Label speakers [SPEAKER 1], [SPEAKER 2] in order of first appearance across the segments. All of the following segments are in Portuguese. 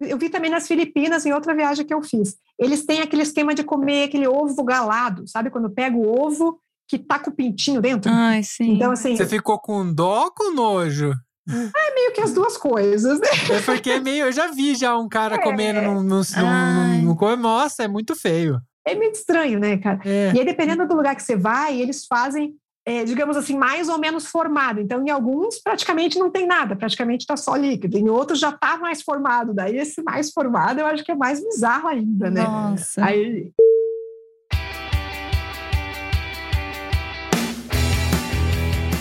[SPEAKER 1] Eu vi também nas Filipinas, em outra viagem que eu fiz. Eles têm aquele esquema de comer aquele ovo galado, sabe? Quando pega o ovo que tá com o pintinho dentro.
[SPEAKER 2] Ai, sim.
[SPEAKER 1] Então, assim.
[SPEAKER 3] Você ficou com dó ou com nojo?
[SPEAKER 1] É meio que as duas coisas, né?
[SPEAKER 3] Eu fiquei meio. Eu já vi já um cara
[SPEAKER 1] É.
[SPEAKER 3] comendo num. num,
[SPEAKER 2] Ai.
[SPEAKER 3] num, num Nossa, é muito feio.
[SPEAKER 1] É meio estranho, né, cara?
[SPEAKER 3] É.
[SPEAKER 1] E aí, dependendo do lugar que você vai, eles fazem, é, digamos assim, mais ou menos formado. Então, em alguns, praticamente não tem nada, praticamente está só líquido. Em outros, já está mais formado. Daí, esse mais formado, eu acho que é mais bizarro ainda, né?
[SPEAKER 2] Nossa.
[SPEAKER 1] Aí,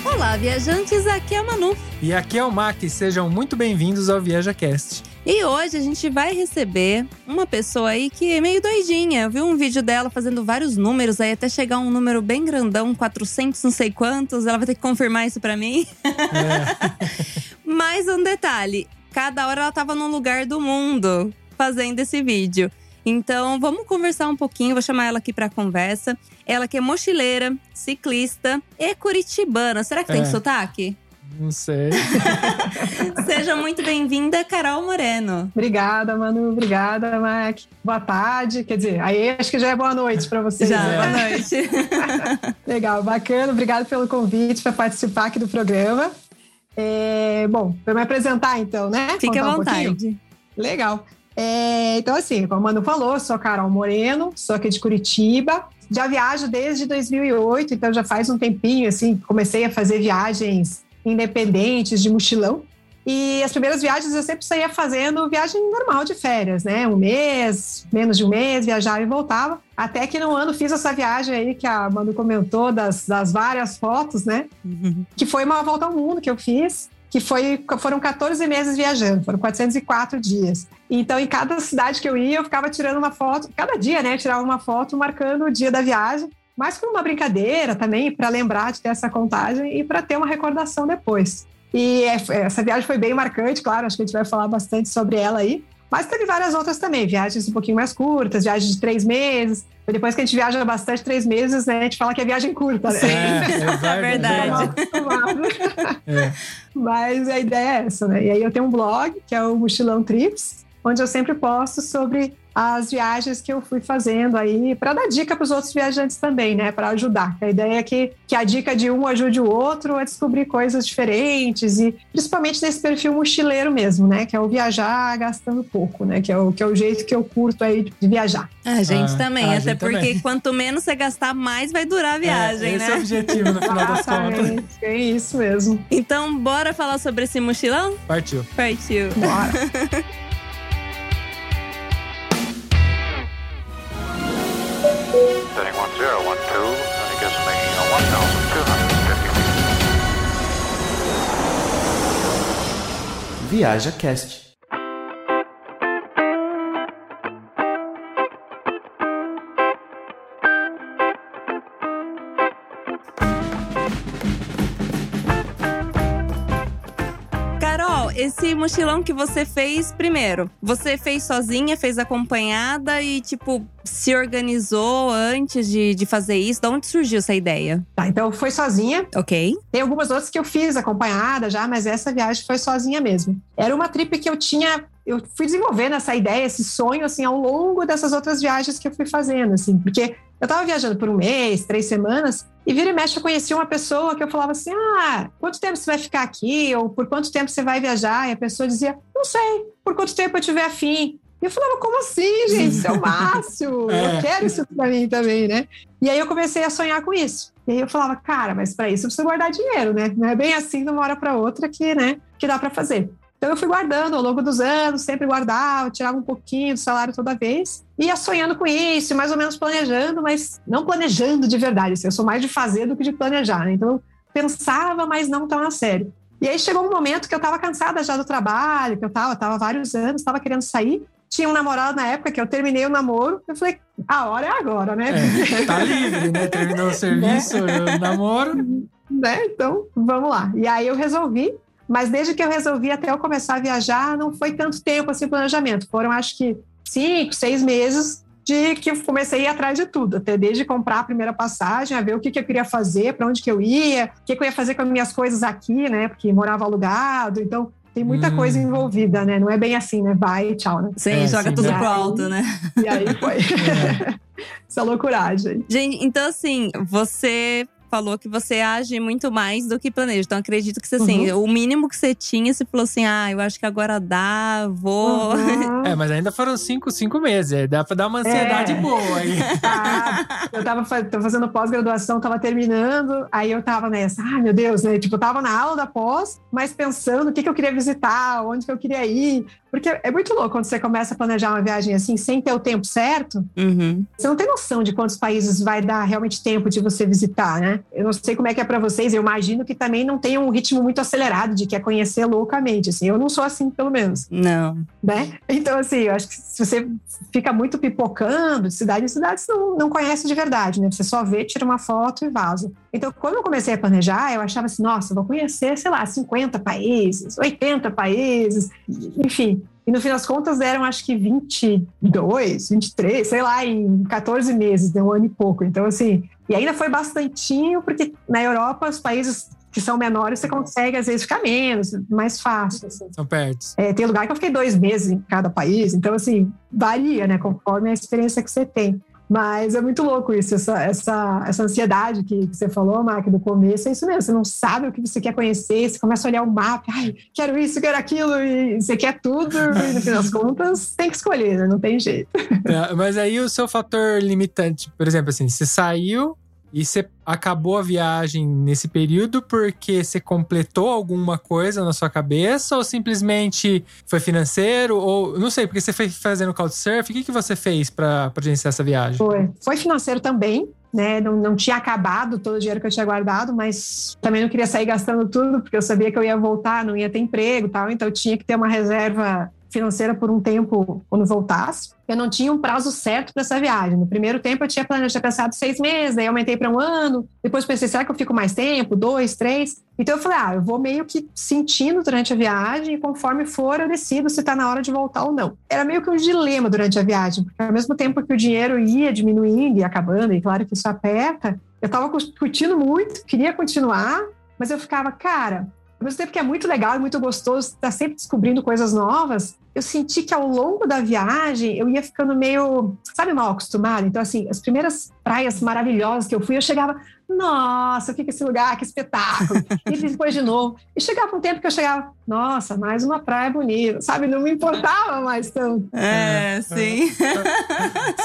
[SPEAKER 2] Olá, viajantes, aqui é a Manu.
[SPEAKER 3] E aqui é o Mac, sejam muito bem-vindos ao ViajaCast.
[SPEAKER 2] E hoje a gente vai receber uma pessoa aí que é meio doidinha. Eu vi um vídeo dela fazendo vários números aí até chegar um número bem grandão, 400 não sei quantos. Ela vai ter que confirmar isso pra mim. Mais um detalhe, cada hora ela tava num lugar do mundo fazendo esse vídeo. Então, vamos conversar um pouquinho, vou chamar ela aqui pra conversa. Ela que é mochileira, ciclista e curitibana. Será que tem
[SPEAKER 3] É.
[SPEAKER 2] sotaque?
[SPEAKER 3] Não sei.
[SPEAKER 2] Seja muito bem-vinda, Carol Moreno.
[SPEAKER 1] obrigada, Manu. Obrigada, Mac. Boa tarde. Quer dizer, aí acho que já é boa noite para vocês.
[SPEAKER 2] Já,
[SPEAKER 1] né?
[SPEAKER 2] boa noite.
[SPEAKER 1] Legal, bacana. Obrigado pelo convite para participar aqui do programa. É, bom, para me apresentar então, né?
[SPEAKER 2] Fique à
[SPEAKER 1] Contar um pouquinho?
[SPEAKER 2] vontade.
[SPEAKER 1] Legal. É, então, assim, como a Manu falou, sou Carol Moreno, sou aqui de Curitiba. Já viajo desde 2008, então já faz um tempinho, assim, comecei a fazer viagens independentes de mochilão. E as primeiras viagens eu sempre saía fazendo viagem normal de férias, né? Um mês, menos de um mês, viajava e voltava. Até que no ano fiz essa viagem aí que a Manu comentou das, das várias fotos, né?
[SPEAKER 2] Uhum.
[SPEAKER 1] que foi uma volta ao mundo que eu fiz, que foi, foram 14 meses viajando, foram 404 dias. Então, em cada cidade que eu ia, eu ficava tirando uma foto, cada dia, né, eu tirava uma foto marcando o dia da viagem, mas como uma brincadeira também, para lembrar de ter essa contagem e para ter uma recordação depois. E é- essa viagem foi bem marcante, claro, acho que a gente vai falar bastante sobre ela aí. Mas teve várias outras também, viagens um pouquinho mais curtas, viagens de três meses. Depois que a gente viaja bastante, três meses, né, a gente fala que é viagem curta, né?
[SPEAKER 3] É, é
[SPEAKER 2] verdade.
[SPEAKER 3] É.
[SPEAKER 1] Mas a ideia é essa, né? E aí eu tenho um blog, que é o Mochilão Trips, onde eu sempre posto sobre as viagens que eu fui fazendo aí, para dar dica para os outros viajantes também, né? Para ajudar. A ideia é que, que a dica de um ajude o outro a descobrir coisas diferentes e principalmente nesse perfil mochileiro mesmo, né? Que é o viajar gastando pouco, né? Que é o, que é o jeito que eu curto aí de viajar.
[SPEAKER 2] A gente
[SPEAKER 3] Ah,
[SPEAKER 2] também,
[SPEAKER 3] a
[SPEAKER 2] até
[SPEAKER 3] gente
[SPEAKER 2] porque
[SPEAKER 3] também.
[SPEAKER 2] quanto menos você gastar, mais vai durar a viagem,
[SPEAKER 3] É, esse é o
[SPEAKER 2] né?
[SPEAKER 3] objetivo no final das contas.
[SPEAKER 1] É isso mesmo.
[SPEAKER 2] Então, bora falar sobre esse mochilão?
[SPEAKER 3] Partiu.
[SPEAKER 2] Partiu.
[SPEAKER 1] Bora.
[SPEAKER 4] Setting 1012, and it gets making a 1,250 feet.
[SPEAKER 5] Viaja Cast.
[SPEAKER 2] Esse mochilão que você fez primeiro, você fez sozinha, fez acompanhada e, tipo, se organizou antes de, de fazer isso? De onde surgiu essa ideia?
[SPEAKER 1] Tá, então foi sozinha.
[SPEAKER 2] Ok.
[SPEAKER 1] Tem algumas outras que eu fiz acompanhada já, mas essa viagem foi sozinha mesmo. Era uma trip que eu tinha, eu fui desenvolvendo essa ideia, esse sonho, assim, ao longo dessas outras viagens que eu fui fazendo, assim, porque eu tava viajando por um mês, três semanas, e vira e mexe eu conhecia uma pessoa que eu falava assim: ah, quanto tempo você vai ficar aqui? Ou por quanto tempo você vai viajar? E a pessoa dizia: não sei, por quanto tempo eu tiver afim. E eu falava, como assim, gente? Isso é o máximo.
[SPEAKER 3] É.
[SPEAKER 1] Eu quero isso pra mim também, né? E aí eu comecei a sonhar com isso. E aí eu falava, cara, mas para isso eu preciso guardar dinheiro, né? Não é bem assim de uma hora para outra que, né, que dá para fazer. Então eu fui guardando ao longo dos anos, sempre guardava, tirava um pouquinho do salário toda vez, ia sonhando com isso, mais ou menos planejando, mas não planejando de verdade. Assim, eu sou mais de fazer do que de planejar, né? Então eu pensava, mas não tão a sério. E aí chegou um momento que eu estava cansada já do trabalho, que eu estava, tava há vários anos, estava querendo sair. Tinha um namorado na época que eu terminei o namoro. Eu falei, a hora é agora, né?
[SPEAKER 3] É, tá livre, né? Terminou o serviço, o namoro.
[SPEAKER 1] né? Então, vamos lá. E aí eu resolvi, mas desde que eu resolvi até eu começar a viajar, não foi tanto tempo assim planejamento. Foram acho que cinco, seis meses de que eu comecei a ir atrás de tudo, até desde comprar a primeira passagem, a ver o que, que eu queria fazer, para onde que eu ia, o que, que eu ia fazer com as minhas coisas aqui, né? Porque morava alugado, então Tem muita
[SPEAKER 3] Hum.
[SPEAKER 1] coisa envolvida, né? Não é bem assim, né? Vai, tchau, né?
[SPEAKER 2] Sim,
[SPEAKER 3] É,
[SPEAKER 2] joga
[SPEAKER 3] sim,
[SPEAKER 2] tudo
[SPEAKER 1] né?
[SPEAKER 2] pro alto, né?
[SPEAKER 1] E aí foi. Essa loucuragem.
[SPEAKER 2] Gente, então assim, você falou que você age muito mais do que planeja. Então acredito que você, assim,
[SPEAKER 1] Uhum.
[SPEAKER 2] o mínimo que você tinha, você falou assim: ah, eu acho que agora dá, vou.
[SPEAKER 1] Uhum.
[SPEAKER 3] É, mas ainda foram cinco, cinco meses. Dá pra dar uma ansiedade
[SPEAKER 1] É.
[SPEAKER 3] boa aí.
[SPEAKER 1] Ah, eu tava fazendo pós-graduação, tava terminando, aí eu tava nessa, ai meu Deus, né? Tipo, eu tava na aula da pós, mas pensando o que, que eu queria visitar, onde que eu queria ir. Porque é muito louco quando você começa a planejar uma viagem assim, sem ter o tempo certo,
[SPEAKER 2] Uhum.
[SPEAKER 1] você não tem noção de quantos países vai dar realmente tempo de você visitar, né? Eu não sei como é que é para vocês, eu imagino que também não tem um ritmo muito acelerado de quer conhecer loucamente, assim. Eu não sou assim, pelo menos,
[SPEAKER 2] Não.
[SPEAKER 1] né? Então, assim, eu acho que se você fica muito pipocando de cidade em cidade, você não, não conhece de verdade, né? Você só vê, tira uma foto e vaza. Então, quando eu comecei a planejar, eu achava assim, nossa, vou conhecer, sei lá, 50 países, 80 países, enfim. E no fim das contas eram acho que 22, 23, sei lá, em 14 meses, deu um ano e pouco. Então, assim, e ainda foi bastantinho, porque na Europa os países que são menores você consegue às vezes ficar menos, mais fácil. assim.
[SPEAKER 3] São perto.
[SPEAKER 1] É, tem lugar que eu fiquei dois meses em cada país, então, assim, varia, né, conforme a experiência que você tem. Mas é muito louco isso, essa, essa, essa ansiedade que, que você falou, Mark, do começo, é isso mesmo. Você não sabe o que você quer conhecer, você começa a olhar o mapa, ai, quero isso, quero aquilo, e você quer tudo, e no fim das contas, tem que escolher, né? não tem jeito.
[SPEAKER 3] É, mas aí o seu fator limitante, por exemplo, assim, você saiu e você acabou a viagem nesse período porque você completou alguma coisa na sua cabeça ou simplesmente foi financeiro ou não sei, porque você foi fazendo couchsurf, o que, que você fez pra gerenciar essa viagem?
[SPEAKER 1] Foi, foi financeiro também, né? Não, não tinha acabado todo o dinheiro que eu tinha guardado, mas também não queria sair gastando tudo, porque eu sabia que eu ia voltar, não ia ter emprego e tal, então eu tinha que ter uma reserva financeira por um tempo quando voltasse. Eu não tinha um prazo certo para essa viagem. No primeiro tempo eu tinha planejado, pensado seis meses, aí aumentei para um ano. Depois pensei, será que eu fico mais tempo? Dois, três? Então eu falei, ah, eu vou meio que sentindo durante a viagem e conforme for eu decido se está na hora de voltar ou não. Era meio que um dilema durante a viagem, porque ao mesmo tempo que o dinheiro ia diminuindo e acabando, e claro que isso aperta, eu estava curtindo muito, queria continuar, mas eu ficava, cara, ao mesmo tempo que é muito legal muito gostoso estar sempre descobrindo coisas novas, eu senti que ao longo da viagem eu ia ficando meio, sabe, mal acostumada. Então, assim, as primeiras praias maravilhosas que eu fui, eu chegava, nossa, o que é esse lugar, que espetáculo. e depois de novo. E chegava um tempo que eu chegava, nossa, mais uma praia bonita, sabe? Não me importava mais tanto.
[SPEAKER 2] É,
[SPEAKER 3] É,
[SPEAKER 2] sim.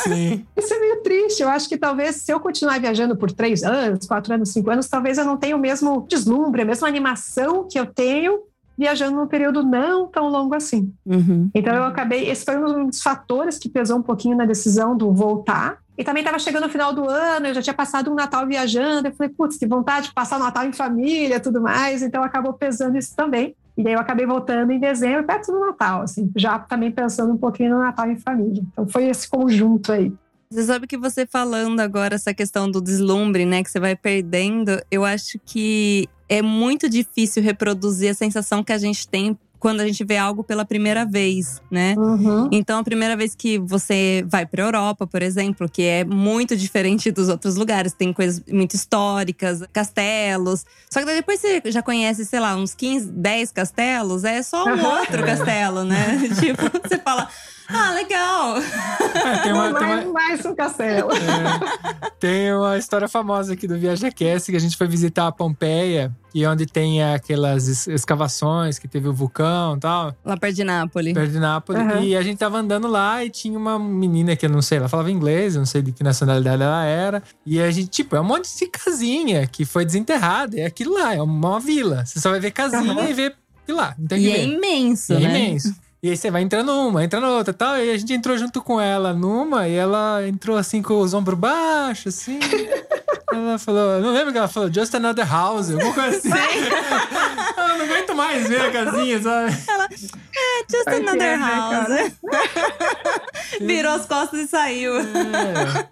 [SPEAKER 3] Sim.
[SPEAKER 1] Isso é meio triste. Eu acho que talvez se eu continuar viajando por três anos, quatro anos, cinco anos, talvez eu não tenha o mesmo deslumbre, a mesma animação que eu tenho viajando num período não tão longo assim.
[SPEAKER 2] Uhum.
[SPEAKER 1] Então eu acabei, esse foi um dos fatores que pesou um pouquinho na decisão do voltar. E também estava chegando o final do ano, eu já tinha passado um Natal viajando, eu falei, putz, que vontade de passar o Natal em família, tudo mais. Então acabou pesando isso também. E daí eu acabei voltando em dezembro, perto do Natal, assim, já também pensando um pouquinho no Natal em família. Então foi esse conjunto aí.
[SPEAKER 2] Você sabe que você falando agora essa questão do deslumbre, né, que você vai perdendo, eu acho que é muito difícil reproduzir a sensação que a gente tem quando a gente vê algo pela primeira vez, né?
[SPEAKER 1] Uhum.
[SPEAKER 2] Então, a primeira vez que você vai para Europa, por exemplo, que é muito diferente dos outros lugares, tem coisas muito históricas, castelos. Só que depois você já conhece, sei lá, uns 15, 10 castelos, é só um outro castelo, né? tipo, você fala, ah, legal.
[SPEAKER 3] É, tem uma, tem uma-
[SPEAKER 1] mais, um castelo.
[SPEAKER 3] É, tem uma história famosa aqui do ViajaCast que a gente foi visitar a Pompeia, e onde tem aquelas es- escavações que teve o vulcão e tal,
[SPEAKER 2] Lá perto de Nápoles.
[SPEAKER 3] perto de Nápoles.
[SPEAKER 1] Uhum.
[SPEAKER 3] E a gente tava andando lá e tinha uma menina que eu não sei, ela falava inglês, eu não sei de que nacionalidade ela era. E a gente, tipo, é um monte de casinha que foi desenterrada. É aquilo lá, é uma vila. Você só vai ver casinha
[SPEAKER 1] Uhum.
[SPEAKER 3] e ver aquilo lá. Não tem
[SPEAKER 2] E
[SPEAKER 3] que
[SPEAKER 2] é
[SPEAKER 3] ver.
[SPEAKER 2] imenso,
[SPEAKER 3] E é
[SPEAKER 2] né?
[SPEAKER 3] imenso. E aí você vai entrando uma, entra noutra e tal. E a gente entrou junto com ela numa e ela entrou assim com os ombros baixos, assim. ela falou, não lembro que ela falou, just another house, alguma coisa assim. eu não aguento mais ver a casinha, sabe?
[SPEAKER 2] É just
[SPEAKER 1] Vai
[SPEAKER 2] another
[SPEAKER 1] né,
[SPEAKER 2] house. Virou as costas e saiu.
[SPEAKER 3] É.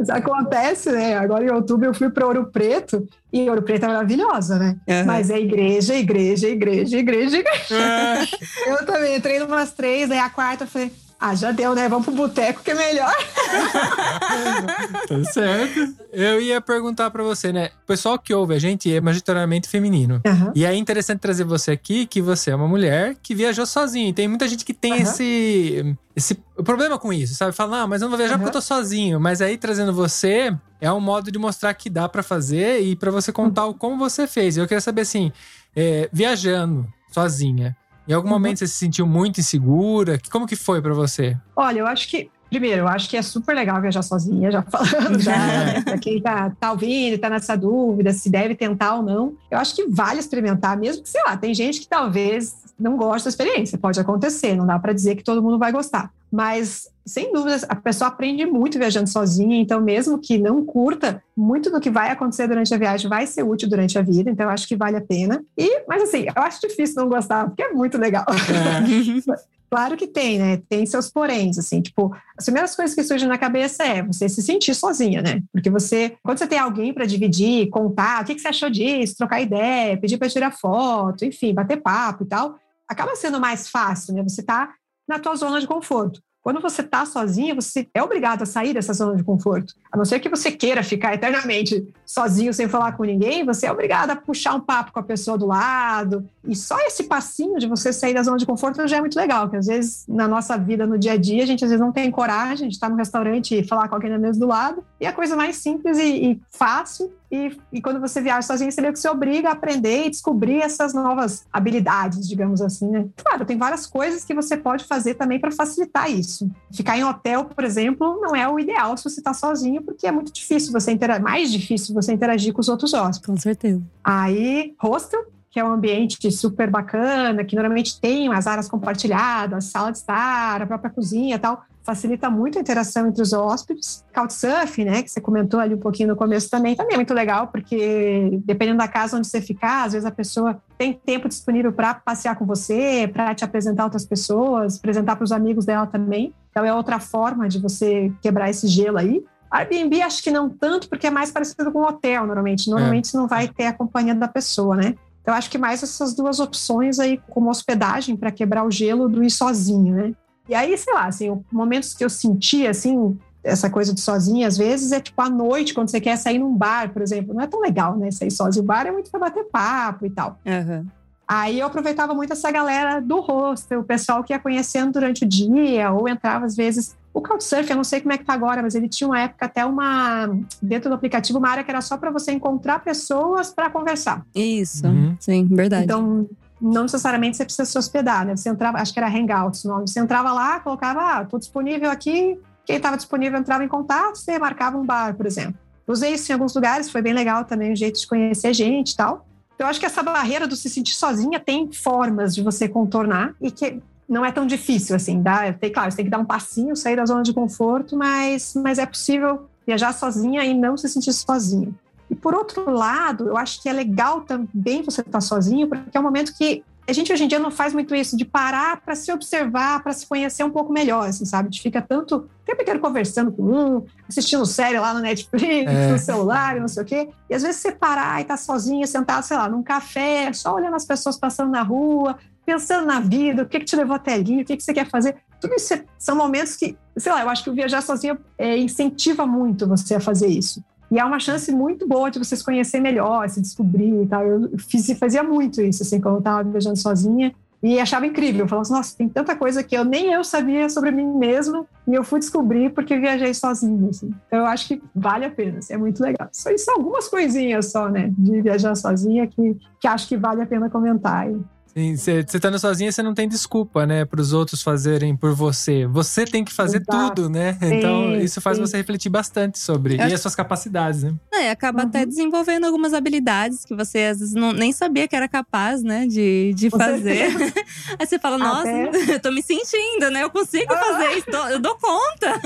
[SPEAKER 1] Isso acontece, né? Agora em outubro eu fui para Ouro Preto e Ouro Preto é maravilhosa, né?
[SPEAKER 2] Uhum.
[SPEAKER 1] Mas é igreja, igreja, igreja, igreja, igreja.
[SPEAKER 3] É.
[SPEAKER 1] Eu também entrei numas três, aí a quarta eu falei, Ah, já deu, né? Vamos pro boteco que é melhor.
[SPEAKER 3] Tá certo. Eu ia perguntar pra você, né? O pessoal que ouve a gente é majoritariamente feminino.
[SPEAKER 1] Aham.
[SPEAKER 3] E é interessante trazer você aqui, que você é uma mulher que viajou sozinha. E tem muita gente que tem
[SPEAKER 1] Aham.
[SPEAKER 3] esse, esse problema com isso, sabe? Fala, ah, mas eu não vou viajar
[SPEAKER 1] Aham.
[SPEAKER 3] porque eu tô sozinho. Mas aí, trazendo você, é um modo de mostrar que dá pra fazer e pra você contar o como você fez. Eu queria saber, assim, é, viajando sozinha, em algum
[SPEAKER 1] Uhum.
[SPEAKER 3] momento você se sentiu muito insegura? Como que foi pra você?
[SPEAKER 1] Olha, eu acho que, primeiro, eu acho que é super legal viajar sozinha, já falando, já, né? Pra quem tá, tá ouvindo, tá nessa dúvida, se deve tentar ou não. Eu acho que vale experimentar, mesmo que, sei lá, tem gente que talvez não goste da experiência, pode acontecer, não dá pra dizer que todo mundo vai gostar. Mas, sem dúvidas, a pessoa aprende muito viajando sozinha, então, mesmo que não curta, muito do que vai acontecer durante a viagem vai ser útil durante a vida, então acho que vale a pena. E, mas assim, eu acho difícil não gostar, porque é muito legal. Claro que tem, né? Tem seus poréns, assim, tipo, as primeiras coisas que surgem na cabeça é você se sentir sozinha, né? Porque você, quando você tem alguém para dividir, contar, o que, que você achou disso, trocar ideia, pedir para tirar foto, enfim, bater papo e tal, acaba sendo mais fácil, né? Você tá na tua zona de conforto. Quando você tá sozinha, você é obrigado a sair dessa zona de conforto. A não ser que você queira ficar eternamente sozinho sem falar com ninguém, você é obrigado a puxar um papo com a pessoa do lado. E só esse passinho de você sair da zona de conforto já é muito legal, porque às vezes na nossa vida, no dia a dia, a gente às vezes não tem coragem de estar no restaurante e falar com alguém na mesa do lado. E a coisa mais simples e, e fácil. E, e quando você viaja sozinho, você meio que se obriga a aprender e descobrir essas novas habilidades, digamos assim, né? Claro, tem várias coisas que você pode fazer também para facilitar isso. Ficar em hotel, por exemplo, não é o ideal se você está sozinho, porque é muito difícil você interagir, mais difícil você interagir com os outros hóspedes.
[SPEAKER 2] Com certeza.
[SPEAKER 1] Aí, hostel, que é um ambiente super bacana, que normalmente tem as áreas compartilhadas, sala de estar, a própria cozinha e tal, facilita muito a interação entre os hóspedes. Couchsurfing, né, que você comentou ali um pouquinho no começo também, também é muito legal, porque dependendo da casa onde você ficar, às vezes a pessoa tem tempo disponível para passear com você, para te apresentar outras pessoas, apresentar para os amigos dela também. Então é outra forma de você quebrar esse gelo aí. Airbnb acho que não tanto, porque é mais parecido com um hotel, normalmente. Normalmente você não vai ter a companhia da pessoa, né? Então, acho que mais essas duas opções aí como hospedagem para quebrar o gelo do ir sozinho, né? E aí, sei lá, assim, momentos que eu senti, assim, essa coisa de sozinha, às vezes, é tipo à noite, quando você quer sair num bar, por exemplo. Não é tão legal, né? Sair sozinho. O bar é muito para bater papo e tal.
[SPEAKER 2] Aham.
[SPEAKER 1] Aí eu aproveitava muito essa galera do hostel, o pessoal que ia conhecendo durante o dia, ou entrava às vezes. O Couchsurfing, eu não sei como é que tá agora, mas ele tinha uma época até uma. Dentro do aplicativo, uma área que era só para você encontrar pessoas para conversar.
[SPEAKER 2] Isso.
[SPEAKER 3] Uhum.
[SPEAKER 2] Sim, verdade.
[SPEAKER 1] Então, não necessariamente você precisa se hospedar, né? Você entrava, acho que era Hangouts o nome. Você entrava lá, colocava, ah, tô disponível aqui. Quem estava disponível entrava em contato, você marcava um bar, por exemplo. Usei isso em alguns lugares, foi bem legal também, o jeito de conhecer gente e tal. Eu acho que essa barreira do se sentir sozinha tem formas de você contornar e que não é tão difícil assim. Dá, tem, claro, você tem que dar um passinho, sair da zona de conforto, mas, mas é possível viajar sozinha e não se sentir sozinho. E por outro lado, eu acho que é legal também você estar sozinho, porque é um momento que a gente hoje em dia não faz muito isso, de parar para se observar, para se conhecer um pouco melhor, assim, sabe? A gente fica tanto o tempo inteiro conversando com um, assistindo série lá no Netflix,
[SPEAKER 3] É.
[SPEAKER 1] no celular, não sei o quê. E às vezes você parar e estar sozinha, sentado, sei lá, num café, só olhando as pessoas passando na rua, pensando na vida, o que, que te levou até ali, o que, que você quer fazer. Tudo isso é- são momentos que, sei lá, eu acho que o viajar sozinho é, incentiva muito você a fazer isso. E é uma chance muito boa de você se conhecer melhor, se descobrir e tal. Eu fiz, fazia muito isso, assim, quando eu estava viajando sozinha. E achava incrível. Eu falava assim, nossa, tem tanta coisa que eu nem eu sabia sobre mim mesma. E eu fui descobrir porque viajei sozinha, assim. Então eu acho que vale a pena, assim, é muito legal. Só isso, algumas coisinhas só, né? De viajar sozinha que, que acho que vale a pena comentar.
[SPEAKER 3] Você estando sozinha, você não tem desculpa, né, para os outros fazerem por você. Você tem que fazer
[SPEAKER 1] Exato.
[SPEAKER 3] tudo, né? então, isso faz
[SPEAKER 1] sim.
[SPEAKER 3] você refletir bastante sobre.
[SPEAKER 2] Eu
[SPEAKER 3] E as suas capacidades, né?
[SPEAKER 2] É, acaba até
[SPEAKER 1] Uhum.
[SPEAKER 2] desenvolvendo algumas habilidades que você às vezes não, nem sabia que era capaz, né, de, de fazer. Aí você fala, nossa,
[SPEAKER 1] Até-
[SPEAKER 2] eu tô me sentindo, né? Eu consigo fazer isso, eu dou conta.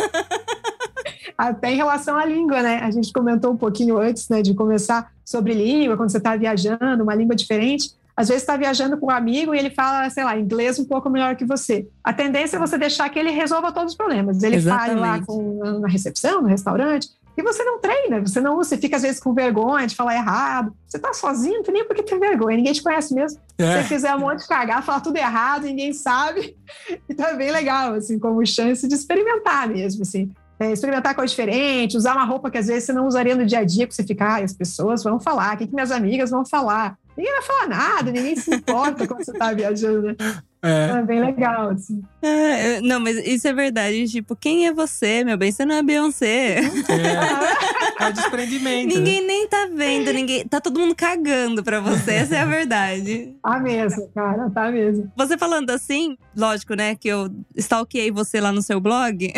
[SPEAKER 1] Até em relação à língua, né? A gente comentou um pouquinho antes, né, de conversar sobre língua, quando você está viajando, uma língua diferente. Às vezes está viajando com um amigo e ele fala, sei lá, inglês um pouco melhor que você. A tendência é você deixar que ele resolva todos os problemas. Ele fale lá com, na recepção, no restaurante, E você não treina, você não você fica às vezes com vergonha de falar errado. Você tá sozinho, não tem nem por que ter vergonha, ninguém te conhece mesmo.
[SPEAKER 3] É.
[SPEAKER 1] Se você fizer um monte de cagar, falar tudo errado, ninguém sabe. Então é bem legal, assim, como chance de experimentar mesmo, assim. É, experimentar coisa diferente, usar uma roupa que às vezes você não usaria no dia a dia, porque você fica, ah, as pessoas vão falar, o que, que minhas amigas vão falar? Ninguém vai falar nada, ninguém se importa quando você tá viajando, né?
[SPEAKER 3] É.
[SPEAKER 1] É bem legal, assim.
[SPEAKER 2] É, não, mas isso é verdade. Tipo, quem é você, meu bem? Você não é Beyoncé.
[SPEAKER 3] É, é o desprendimento. né?
[SPEAKER 2] ninguém nem tá vendo, ninguém. Tá todo mundo cagando pra você, essa é a verdade.
[SPEAKER 1] Tá mesmo, cara, tá mesmo.
[SPEAKER 2] Você falando assim, lógico, né, que eu stalkeei você lá no seu blog.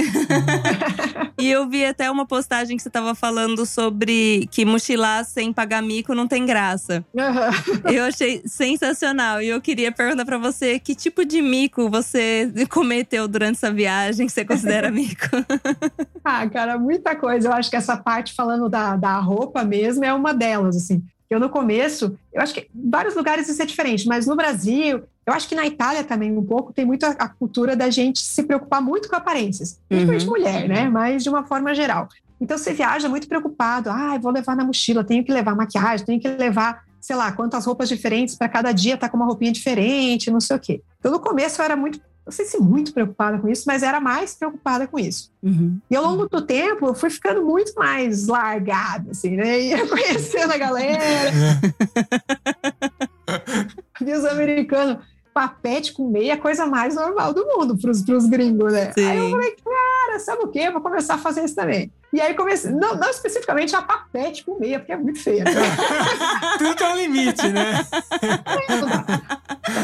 [SPEAKER 2] E eu vi até uma postagem que você tava falando sobre que mochilar sem pagar mico não tem graça.
[SPEAKER 1] Aham.
[SPEAKER 2] Eu achei sensacional. E eu queria perguntar pra você que tipo de mico você cometeu durante essa viagem que você considera mico.
[SPEAKER 1] Ah, cara, muita coisa. Eu acho que essa parte falando da, da roupa mesmo é uma delas, assim. Eu no começo, eu acho que em vários lugares isso é diferente, mas no Brasil, eu acho que na Itália também um pouco, tem muito a, a cultura da gente se preocupar muito com aparências. Principalmente mulher, né? Mas de uma forma geral. Então você viaja muito preocupado. Ah, vou levar na mochila, tenho que levar maquiagem, tenho que levar, sei lá, quantas roupas diferentes para cada dia tá com uma roupinha diferente, não sei o quê. Então no começo eu era muito, não sei se muito preocupada com isso, mas era mais preocupada com isso. E ao longo do tempo, eu fui ficando muito mais largada, assim, né? Ia conhecendo a galera. Vi os americanos, papete com meia, a coisa mais normal do mundo pros, pros gringos, né?
[SPEAKER 2] Sim.
[SPEAKER 1] Aí eu falei, cara, sabe o quê? Eu vou começar a fazer isso também. E aí comecei, não, não especificamente a papete com meia, porque é muito feia. né?
[SPEAKER 3] Tudo tem um limite, né?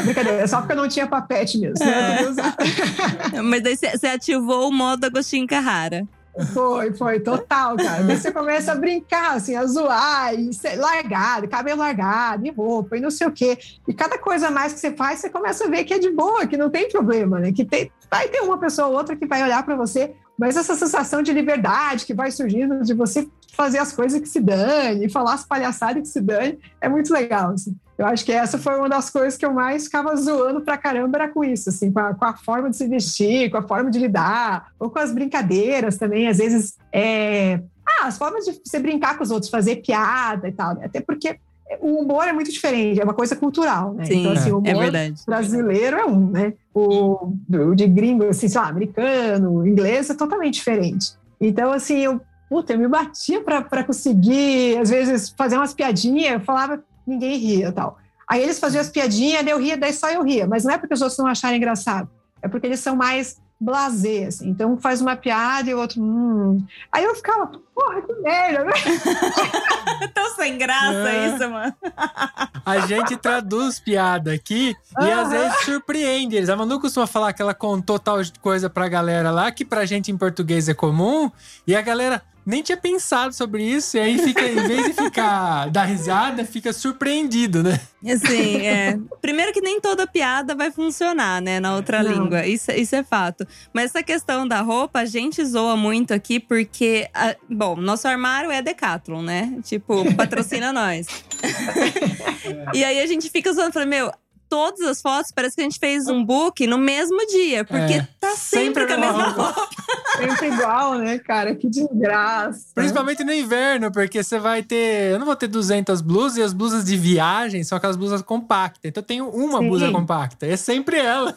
[SPEAKER 1] Brincadeira, é só porque eu não tinha papete mesmo. Né? Podia usar.
[SPEAKER 2] Mas daí você ativou o modo Agostinho Carrara.
[SPEAKER 1] Foi, foi, total, cara. Daí você começa a brincar, assim, a zoar, e largado, cabelo largado, e roupa, e não sei o quê. E cada coisa mais que você faz, você começa a ver que é de boa, que não tem problema, né? Que tem, vai ter uma pessoa ou outra que vai olhar para você, mas essa sensação de liberdade que vai surgindo de você fazer as coisas que se dane, falar as palhaçadas que se dane, é muito legal, assim. Eu acho que essa foi uma das coisas que eu mais ficava zoando pra caramba, era com isso, assim, com a, com a forma de se vestir, com a forma de lidar, ou com as brincadeiras também, às vezes, é... ah, as formas de você brincar com os outros, fazer piada e tal, né? Até porque o humor é muito diferente, é uma coisa cultural, né?
[SPEAKER 2] Sim,
[SPEAKER 1] então, assim, o
[SPEAKER 2] é
[SPEAKER 1] humor
[SPEAKER 2] verdade.
[SPEAKER 1] brasileiro é um, né? O, o de gringo, assim, sei lá, americano, inglês é totalmente diferente. Então, assim, eu, puta, eu me batia para conseguir, às vezes, fazer umas piadinhas, eu falava, ninguém ria tal. Aí eles faziam as piadinhas, daí eu ria, daí só eu ria. Mas não é porque os outros não acharem engraçado, é porque eles são mais blasé, assim. Então, um faz uma piada e o outro, hum. Aí eu ficava, porra, que merda, né?
[SPEAKER 2] Tão sem graça
[SPEAKER 3] É.
[SPEAKER 2] isso, mano.
[SPEAKER 3] A gente traduz piada aqui e às
[SPEAKER 1] Aham.
[SPEAKER 3] vezes surpreende eles. A Manu costuma falar que ela contou tal coisa pra galera lá, que pra gente em português é comum, e a galera nem tinha pensado sobre isso, e aí fica, em vez de ficar dar risada, fica surpreendido, né?
[SPEAKER 2] Assim, é. Primeiro que nem toda piada vai funcionar, né, na outra
[SPEAKER 1] Não.
[SPEAKER 2] língua. Isso, isso é fato. Mas essa questão da roupa, a gente zoa muito aqui porque, a- bom, nosso armário é Decathlon, né? Tipo, patrocina nós. E aí a gente fica zoando, falando, meu, todas as fotos parece que a gente fez um book no mesmo dia, porque
[SPEAKER 3] É.
[SPEAKER 2] tá sempre,
[SPEAKER 3] Sempre
[SPEAKER 2] com a
[SPEAKER 3] mesma
[SPEAKER 2] roupa.
[SPEAKER 1] Sempre igual, né, cara? Que desgraça.
[SPEAKER 3] Principalmente no inverno, porque você vai ter. Eu não vou ter 200 blusas, e as blusas de viagem são aquelas blusas compactas. Então eu tenho uma
[SPEAKER 1] Sim.
[SPEAKER 3] blusa compacta. É sempre ela.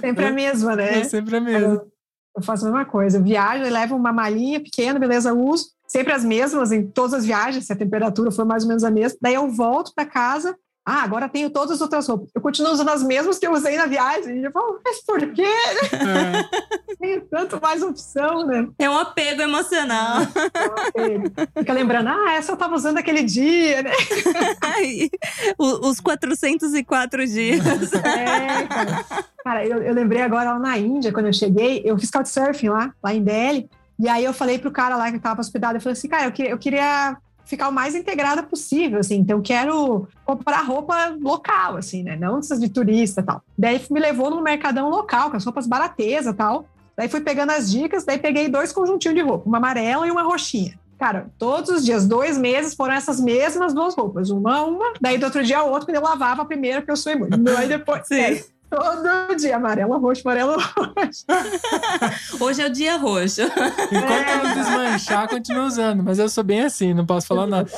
[SPEAKER 1] Sempre a mesma, né?
[SPEAKER 3] É sempre a mesma.
[SPEAKER 1] Eu faço a mesma coisa. Eu viajo e levo uma malinha pequena, beleza, uso. Sempre as mesmas em todas as viagens, se a temperatura for mais ou menos a mesma. Daí eu volto para casa. Ah, agora tenho todas as outras roupas. Eu continuo usando as mesmas que eu usei na viagem. E eu falo, mas por quê?
[SPEAKER 3] É.
[SPEAKER 1] Tenho tanto mais opção, né?
[SPEAKER 2] É um apego emocional.
[SPEAKER 1] Fica lembrando, ah, essa eu tava usando aquele dia, né?
[SPEAKER 2] Ai, o- os 404 dias.
[SPEAKER 1] É, cara. Cara, eu, eu lembrei agora lá na Índia, quando eu cheguei, eu fiz couchsurfing lá, lá em Delhi. E aí eu falei pro cara lá que tava hospedado, eu falei assim, cara, eu queria, eu queria ficar o mais integrada possível, assim. Então eu quero comprar roupa local, assim, né? Não essas de turista e tal. Daí me levou no mercadão local, com as roupas baratezas e tal. Daí fui pegando as dicas, daí peguei dois conjuntinhos de roupa, uma amarela e uma roxinha. Cara, todos os dias, dois meses, foram essas mesmas duas roupas. Uma, uma, daí do outro dia, o outro, quando eu lavava a primeira, porque eu sou imune. Aí depois,
[SPEAKER 2] Sim.
[SPEAKER 1] é, Todo dia, amarelo, roxo, amarelo, roxo.
[SPEAKER 2] Hoje é o dia roxo.
[SPEAKER 3] Enquanto eu não desmanchar, continua usando. Mas eu sou bem assim, não posso falar nada.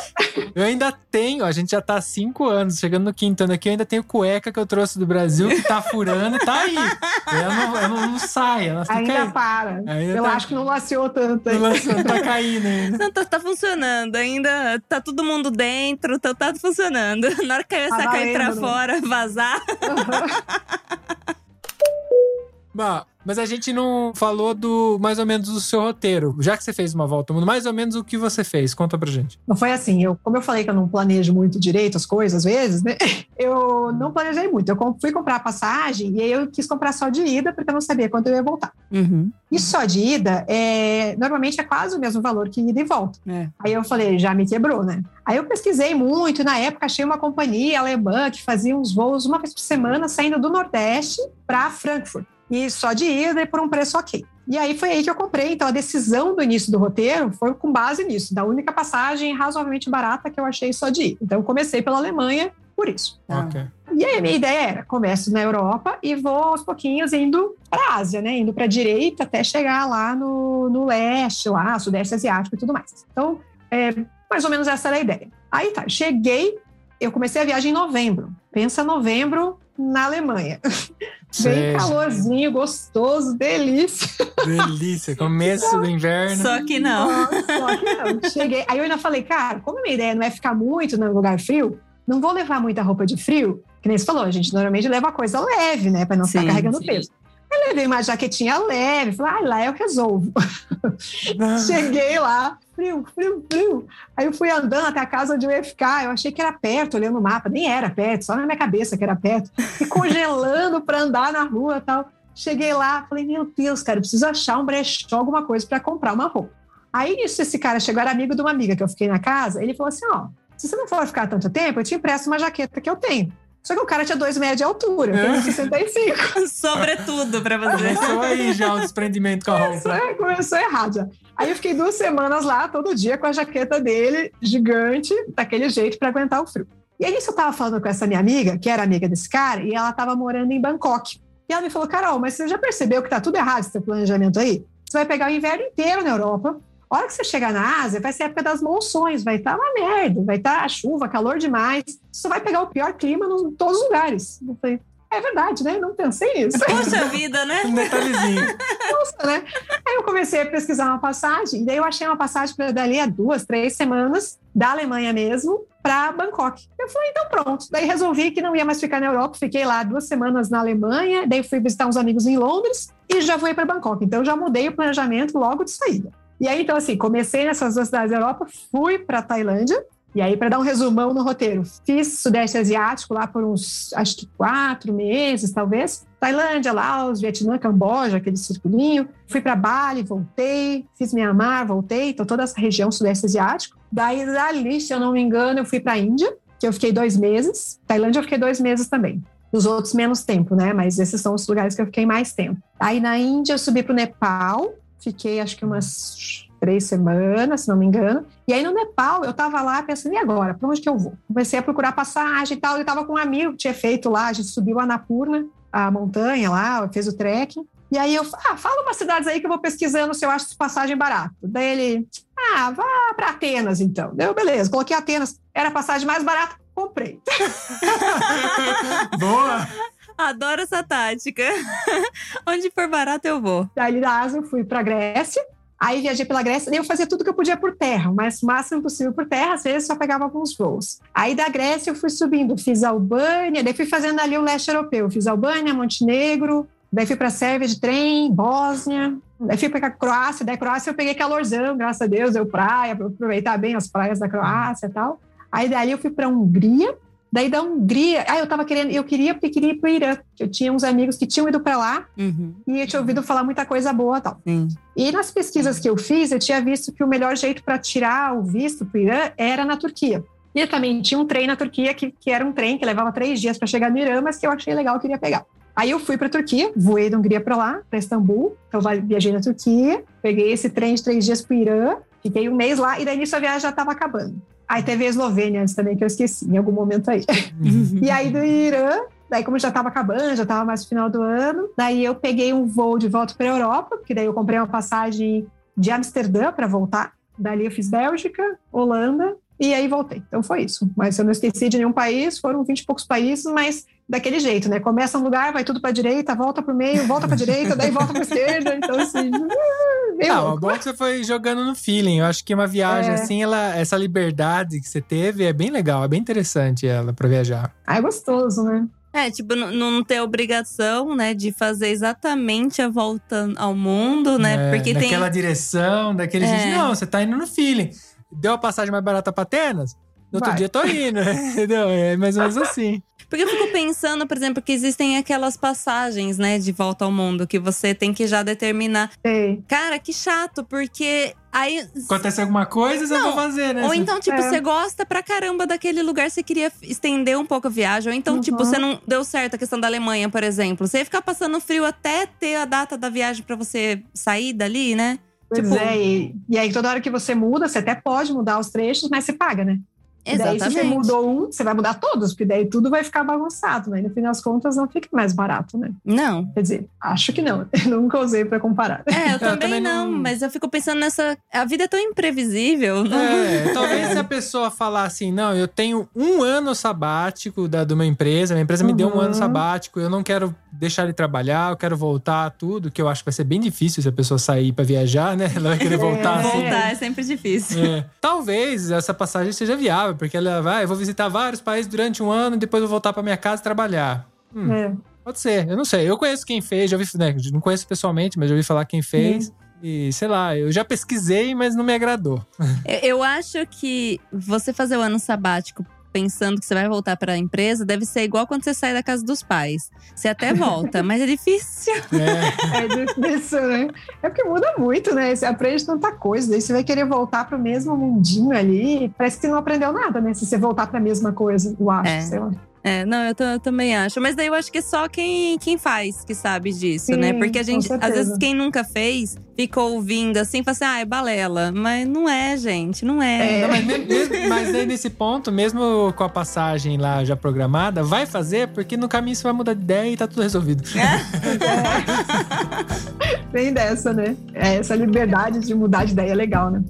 [SPEAKER 3] Eu ainda tenho, a gente já tá há cinco anos, chegando no quinto ano aqui, eu ainda tenho cueca que eu trouxe do Brasil, que tá furando e tá aí. Eu não, eu não, não sai, ela fica
[SPEAKER 1] Ainda
[SPEAKER 3] aí.
[SPEAKER 1] para.
[SPEAKER 3] Ainda
[SPEAKER 1] eu
[SPEAKER 3] tá-
[SPEAKER 1] acho que não laceou tanto.
[SPEAKER 3] Não lançou, tá caindo ainda.
[SPEAKER 2] Não, tá, tá funcionando. Ainda tá todo mundo dentro, tá, tá funcionando. Na hora que essa
[SPEAKER 1] Tá
[SPEAKER 2] cair pra
[SPEAKER 1] valendo, né?
[SPEAKER 2] fora, vazar.
[SPEAKER 3] まあ mas a gente não falou do mais ou menos do seu roteiro. Já que você fez uma volta ao mundo, mais ou menos o que você fez? Conta pra gente.
[SPEAKER 1] Não foi assim, eu, como eu falei que eu não planejo muito direito as coisas, às vezes, né? Eu não planejei muito. Eu fui comprar a passagem e aí eu quis comprar só de ida, porque eu não sabia quando eu ia voltar.
[SPEAKER 2] Uhum.
[SPEAKER 1] E só de ida, é, normalmente é quase o mesmo valor que ida e volta.
[SPEAKER 2] É.
[SPEAKER 1] Aí eu falei, já me quebrou, né? Aí eu pesquisei muito, e na época achei uma companhia alemã que fazia uns voos uma vez por semana saindo do Nordeste para Frankfurt. E só de ida e por um preço ok. E aí foi aí que eu comprei. Então a decisão do início do roteiro foi com base nisso, da única passagem razoavelmente barata que eu achei só de ida. Então eu comecei pela Alemanha por isso.
[SPEAKER 2] Tá.
[SPEAKER 3] Ok.
[SPEAKER 1] E aí a minha ideia era, começo na Europa e vou aos pouquinhos indo para a Ásia, né? Indo para a direita até chegar lá no, no leste, lá, sudeste asiático e tudo mais. Então, é, mais ou menos essa era a ideia. Aí tá, cheguei, eu comecei a viagem em novembro. Pensa novembro na Alemanha. Bem calorzinho, gostoso, delícia.
[SPEAKER 3] Delícia. Começo do inverno.
[SPEAKER 2] Só que não.
[SPEAKER 1] Nossa, só que não. Cheguei. Aí eu ainda falei, cara, como a minha ideia não é ficar muito num lugar frio, não vou levar muita roupa de frio. Que nem você falou, a gente normalmente leva coisa leve, né? Pra não ficar
[SPEAKER 2] Sim,
[SPEAKER 1] carregando
[SPEAKER 2] sim.
[SPEAKER 1] peso. Eu levei uma jaquetinha leve, falei, ah, lá eu resolvo. Cheguei lá, frio, frio, frio. Aí eu fui andando até a casa onde eu ia ficar. Eu achei que era perto, olhando o mapa. Nem era perto, só na minha cabeça que era perto. E congelando para andar na rua e tal. Cheguei lá, falei, meu Deus, cara, eu preciso achar um brechó, alguma coisa para comprar uma roupa. Aí nisso, esse cara chegou, era amigo de uma amiga que eu fiquei na casa. Ele falou assim: ó, se você não for ficar tanto tempo, eu te empresto uma jaqueta que eu tenho. Só que o cara tinha dois metros de altura, eu tenho 65.
[SPEAKER 2] Sobretudo pra você.
[SPEAKER 3] Começou aí já o desprendimento com a roupa.
[SPEAKER 1] Começou, é, começou errado já. Aí eu fiquei duas semanas lá, todo dia, com a jaqueta dele, gigante, daquele jeito, para aguentar o frio. E aí, eu tava falando com essa minha amiga, que era amiga desse cara, e ela tava morando em Bangkok. E ela me falou, Carol, mas você já percebeu que tá tudo errado esse planejamento aí? Você vai pegar o inverno inteiro na Europa. A hora que você chegar na Ásia, vai ser a época das monções, vai estar uma merda, vai estar chuva, calor demais. Você só vai pegar o pior clima em todos os lugares. Eu falei, é verdade, né? Não pensei nisso.
[SPEAKER 2] Poxa vida, né?
[SPEAKER 3] Um detalhezinho.
[SPEAKER 1] Nossa, né? Aí eu comecei a pesquisar uma passagem, e daí eu achei uma passagem para dali a duas, três semanas, da Alemanha mesmo, para Bangkok. Eu falei, então pronto. Daí resolvi que não ia mais ficar na Europa, fiquei lá duas semanas na Alemanha, daí fui visitar uns amigos em Londres e já fui para Bangkok. Então já mudei o planejamento logo de saída. E aí, então, assim, comecei nessas duas cidades da Europa, fui para Tailândia, e aí, para dar um resumão no roteiro, fiz Sudeste Asiático lá por uns, acho que quatro meses, talvez. Tailândia, Laos, Vietnã, Camboja, aquele circulinho. Fui para Bali, voltei. Fiz Mianmar, voltei. Então, toda essa região Sudeste Asiático. Daí, dali, se eu não me engano, eu fui para a Índia, que eu fiquei dois meses. Tailândia, eu fiquei dois meses também. Os outros, menos tempo, né? Mas esses são os lugares que eu fiquei mais tempo. Aí, na Índia, eu subi para o Nepal. Fiquei, acho que umas três semanas, se não me engano. E aí no Nepal, eu tava lá pensando, e agora? Para onde que eu vou? Comecei a procurar passagem e tal. Eu tava com um amigo que tinha feito lá, a gente subiu a Annapurna, a montanha lá, fez o trekking. E aí eu, ah, fala umas cidades aí que eu vou pesquisando se eu acho passagem barato. Daí ele, ah, vá para Atenas então. Deu, beleza, coloquei Atenas, era a passagem mais barata, comprei.
[SPEAKER 3] Boa!
[SPEAKER 2] Adoro essa tática. Onde for barato, eu vou.
[SPEAKER 1] Daí da Ásia eu fui para Grécia. Aí viajei pela Grécia, eu fazia tudo que eu podia por terra, mas o máximo possível por terra, às vezes só pegava alguns voos. Aí da Grécia eu fui subindo, fiz Albânia, daí fui fazendo ali o leste europeu, fiz Albânia, Montenegro, daí fui para Sérvia de trem, Bósnia, daí fui para Croácia, daí Croácia eu peguei calorzão, graças a Deus, deu praia, para aproveitar bem as praias da Croácia e tal. Aí dali eu fui para Hungria, daí da Hungria, ah, eu tava querendo, eu queria porque queria ir para o Irã, eu tinha uns amigos que tinham ido para lá
[SPEAKER 2] Uhum,
[SPEAKER 1] e eu tinha ouvido falar muita coisa boa e tal.
[SPEAKER 2] sim.
[SPEAKER 1] E nas pesquisas que eu fiz, eu tinha visto que o melhor jeito para tirar o visto para o Irã era na Turquia. E também tinha um trem na Turquia que, que era um trem que levava três dias para chegar no Irã, mas que eu achei legal, eu queria pegar. Aí eu fui para a Turquia, voei da Hungria para lá, para Istambul. Então viajei na Turquia, peguei esse trem de três dias para o Irã, fiquei um mês lá e daí nisso a viagem já estava acabando. Aí teve a Eslovênia antes também, que eu esqueci, em algum momento aí.
[SPEAKER 2] Uhum.
[SPEAKER 1] E aí do Irã, Daí, como já estava acabando, já estava mais no final do ano, daí eu peguei um voo de volta para a Europa, porque daí eu comprei uma passagem de Amsterdã para voltar. Dali eu fiz Bélgica, Holanda e aí voltei. Então foi isso. Mas eu não esqueci de nenhum país, foram 20 e poucos países, mas daquele jeito, né? Começa um lugar, vai tudo para direita, volta para o meio, volta para direita, daí volta para esquerda. Então assim,
[SPEAKER 3] Não, o
[SPEAKER 1] louco.
[SPEAKER 3] bom é que você foi jogando no feeling. Eu acho que uma viagem
[SPEAKER 1] É.
[SPEAKER 3] assim, ela, essa liberdade que você teve é bem legal, é bem interessante ela pra viajar.
[SPEAKER 1] Ah, é gostoso, né?
[SPEAKER 2] É, tipo, não ter obrigação, né, de fazer exatamente a volta ao mundo, né?
[SPEAKER 3] É,
[SPEAKER 2] Porque tem.
[SPEAKER 3] naquela direção, daquele
[SPEAKER 2] É.
[SPEAKER 3] jeito. Não, você tá indo no feeling. Deu a passagem mais barata pra Atenas? No outro
[SPEAKER 1] Vai.
[SPEAKER 3] dia tô indo, entendeu? É mais ou menos assim.
[SPEAKER 2] Porque eu fico pensando, por exemplo, que existem aquelas passagens, né, de volta ao mundo, que você tem que já determinar.
[SPEAKER 1] Sei.
[SPEAKER 2] Cara, que chato, porque aí.
[SPEAKER 3] Acontece alguma coisa, você
[SPEAKER 2] Não,
[SPEAKER 3] vai fazer, né?
[SPEAKER 2] Ou
[SPEAKER 3] Você-
[SPEAKER 2] então, tipo,
[SPEAKER 1] É.
[SPEAKER 2] você gosta pra caramba daquele lugar, você queria estender um pouco a viagem. Ou então,
[SPEAKER 1] Uhum.
[SPEAKER 2] tipo, você não deu certo a questão da Alemanha, por exemplo. Você ia ficar passando frio até ter a data da viagem pra você sair dali, né?
[SPEAKER 1] Pois
[SPEAKER 2] Tipo-
[SPEAKER 1] é, e, e aí toda hora que você muda, você até pode mudar os trechos, mas você paga, né? E Daí, se você
[SPEAKER 2] Exatamente.
[SPEAKER 1] mudou um, você vai mudar todos, porque daí tudo vai ficar bagunçado, né? E no fim das contas, não fica mais barato, né?
[SPEAKER 2] Não.
[SPEAKER 1] Quer dizer, acho que não. Eu nunca usei para comparar.
[SPEAKER 2] É, eu também,
[SPEAKER 3] também
[SPEAKER 2] não,
[SPEAKER 3] não-
[SPEAKER 2] mas eu fico pensando nessa. A vida é tão imprevisível.
[SPEAKER 3] É, talvez se a pessoa falar assim, não, eu tenho um ano sabático da, de uma empresa, minha empresa me deu um
[SPEAKER 1] Uhum.
[SPEAKER 3] ano sabático, eu não quero deixar de trabalhar, eu quero voltar, tudo, que eu acho que vai ser bem difícil se a pessoa sair pra viajar, né? Ela vai querer voltar assim.
[SPEAKER 2] Voltar é sempre difícil.
[SPEAKER 3] É. Talvez essa passagem seja viável, porque ela vai, eu vou visitar vários países durante um ano e depois vou voltar pra minha casa e trabalhar. Hum,
[SPEAKER 1] É.
[SPEAKER 3] Pode ser, eu não sei. Eu conheço quem fez, já ouvi, né, não conheço pessoalmente, mas já ouvi falar quem fez. E sei lá, eu já pesquisei, mas não me agradou.
[SPEAKER 2] Eu- Eu acho que você fazer o ano sabático pensando que você vai voltar pra empresa deve ser igual quando você sai da casa dos pais. Você até volta, mas é difícil.
[SPEAKER 3] É.
[SPEAKER 1] É difícil, né? É porque muda muito, né? Você aprende tanta coisa, daí você vai querer voltar para o mesmo mundinho ali. Parece que você não aprendeu nada, né? Se você voltar para a mesma coisa, eu acho,
[SPEAKER 2] É.
[SPEAKER 1] sei lá.
[SPEAKER 2] É, não, eu, eu também acho. Mas daí eu acho que é só quem, quem faz que sabe disso,
[SPEAKER 1] Sim,
[SPEAKER 2] né? Porque a gente, às vezes, quem nunca fez, fica ouvindo assim, fala assim, ah, é balela. Mas não é, gente, não é.
[SPEAKER 1] É.
[SPEAKER 3] Não, mas, me- mesmo- mas aí nesse ponto, mesmo com a passagem lá já programada, vai fazer, porque no caminho você vai mudar de ideia e tá tudo resolvido.
[SPEAKER 1] Vem dessa, né? É, essa liberdade de mudar de ideia é legal, né?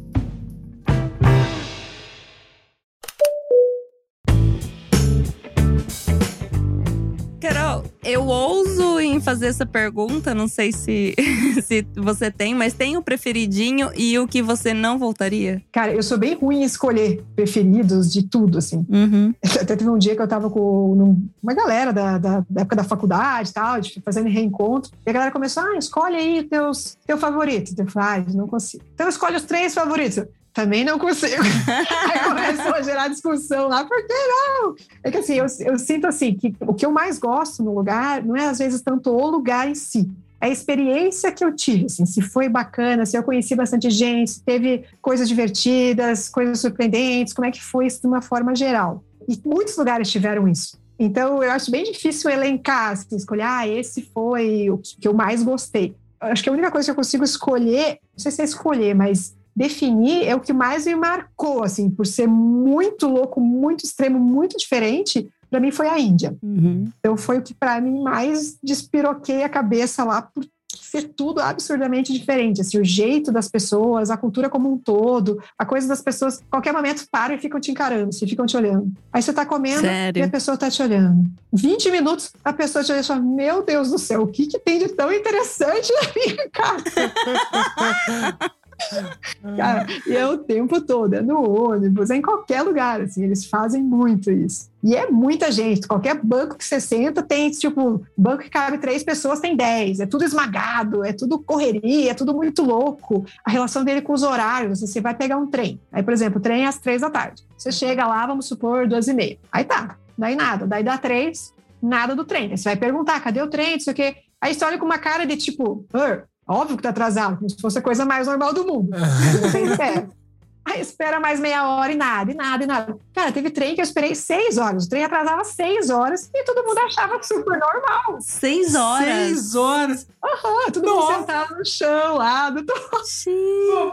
[SPEAKER 2] Eu ouso em fazer essa pergunta, não sei se, se você tem, mas tem o preferidinho e o que você não voltaria?
[SPEAKER 1] Cara, eu sou bem ruim em escolher preferidos de tudo, assim.
[SPEAKER 2] Uhum.
[SPEAKER 1] Até teve um dia que eu tava com uma galera da, da, da época da faculdade e tal, de fazendo reencontro. E a galera começou, ah, escolhe aí teus, teu favorito. Eu falei, ah, não consigo. Então escolhe os três favoritos. Também não consigo. aí começou a gerar discussão lá, por que não? É que assim, eu, eu sinto assim, que o que eu mais gosto no lugar não é às vezes tanto o lugar em si, é a experiência que eu tive, assim, se foi bacana, se eu conheci bastante gente, se teve coisas divertidas, coisas surpreendentes, como é que foi isso de uma forma geral. E muitos lugares tiveram isso. Então, eu acho bem difícil elencar, assim, escolher, ah, esse foi o que eu mais gostei. Eu acho que a única coisa que eu consigo escolher, não sei se é escolher, mas definir é o que mais me marcou, assim, por ser muito louco, muito extremo, muito diferente, para mim foi a Índia.
[SPEAKER 2] Uhum.
[SPEAKER 1] Então foi o que para mim mais despiroquei a cabeça lá por ser tudo absurdamente diferente, assim, o jeito das pessoas, a cultura como um todo, a coisa das pessoas, qualquer momento param e ficam te encarando, se ficam te olhando. Aí você tá comendo
[SPEAKER 2] Sério?
[SPEAKER 1] e a pessoa tá te olhando. 20 minutos a pessoa te olha e fala: "Meu Deus do céu, o que que tem de tão interessante na minha casa?" Cara, e é o tempo todo, é no ônibus, é em qualquer lugar, assim, eles fazem muito isso. E é muita gente, qualquer banco que você senta tem, tipo, banco que cabe três pessoas tem dez, é tudo esmagado, é tudo correria, é tudo muito louco. A relação dele com os horários, você vai pegar um trem, aí, por exemplo, o trem às três da tarde. Você chega lá, vamos supor, duas e meia. Aí tá, daí nada, daí dá três, nada do trem. Aí você vai perguntar, cadê o trem, não sei o quê. Aí você olha com uma cara de tipo, "Ah, óbvio que tá atrasado, como se fosse a coisa mais normal do mundo. Você espera. Aí espera mais meia hora e nada, e nada, e nada. Cara, teve trem que eu esperei seis horas. O trem atrasava seis horas e todo mundo achava super normal.
[SPEAKER 2] Seis horas.
[SPEAKER 3] Seis horas.
[SPEAKER 1] Ah, todo mundo
[SPEAKER 3] Nossa.
[SPEAKER 1] sentado no chão lá. do-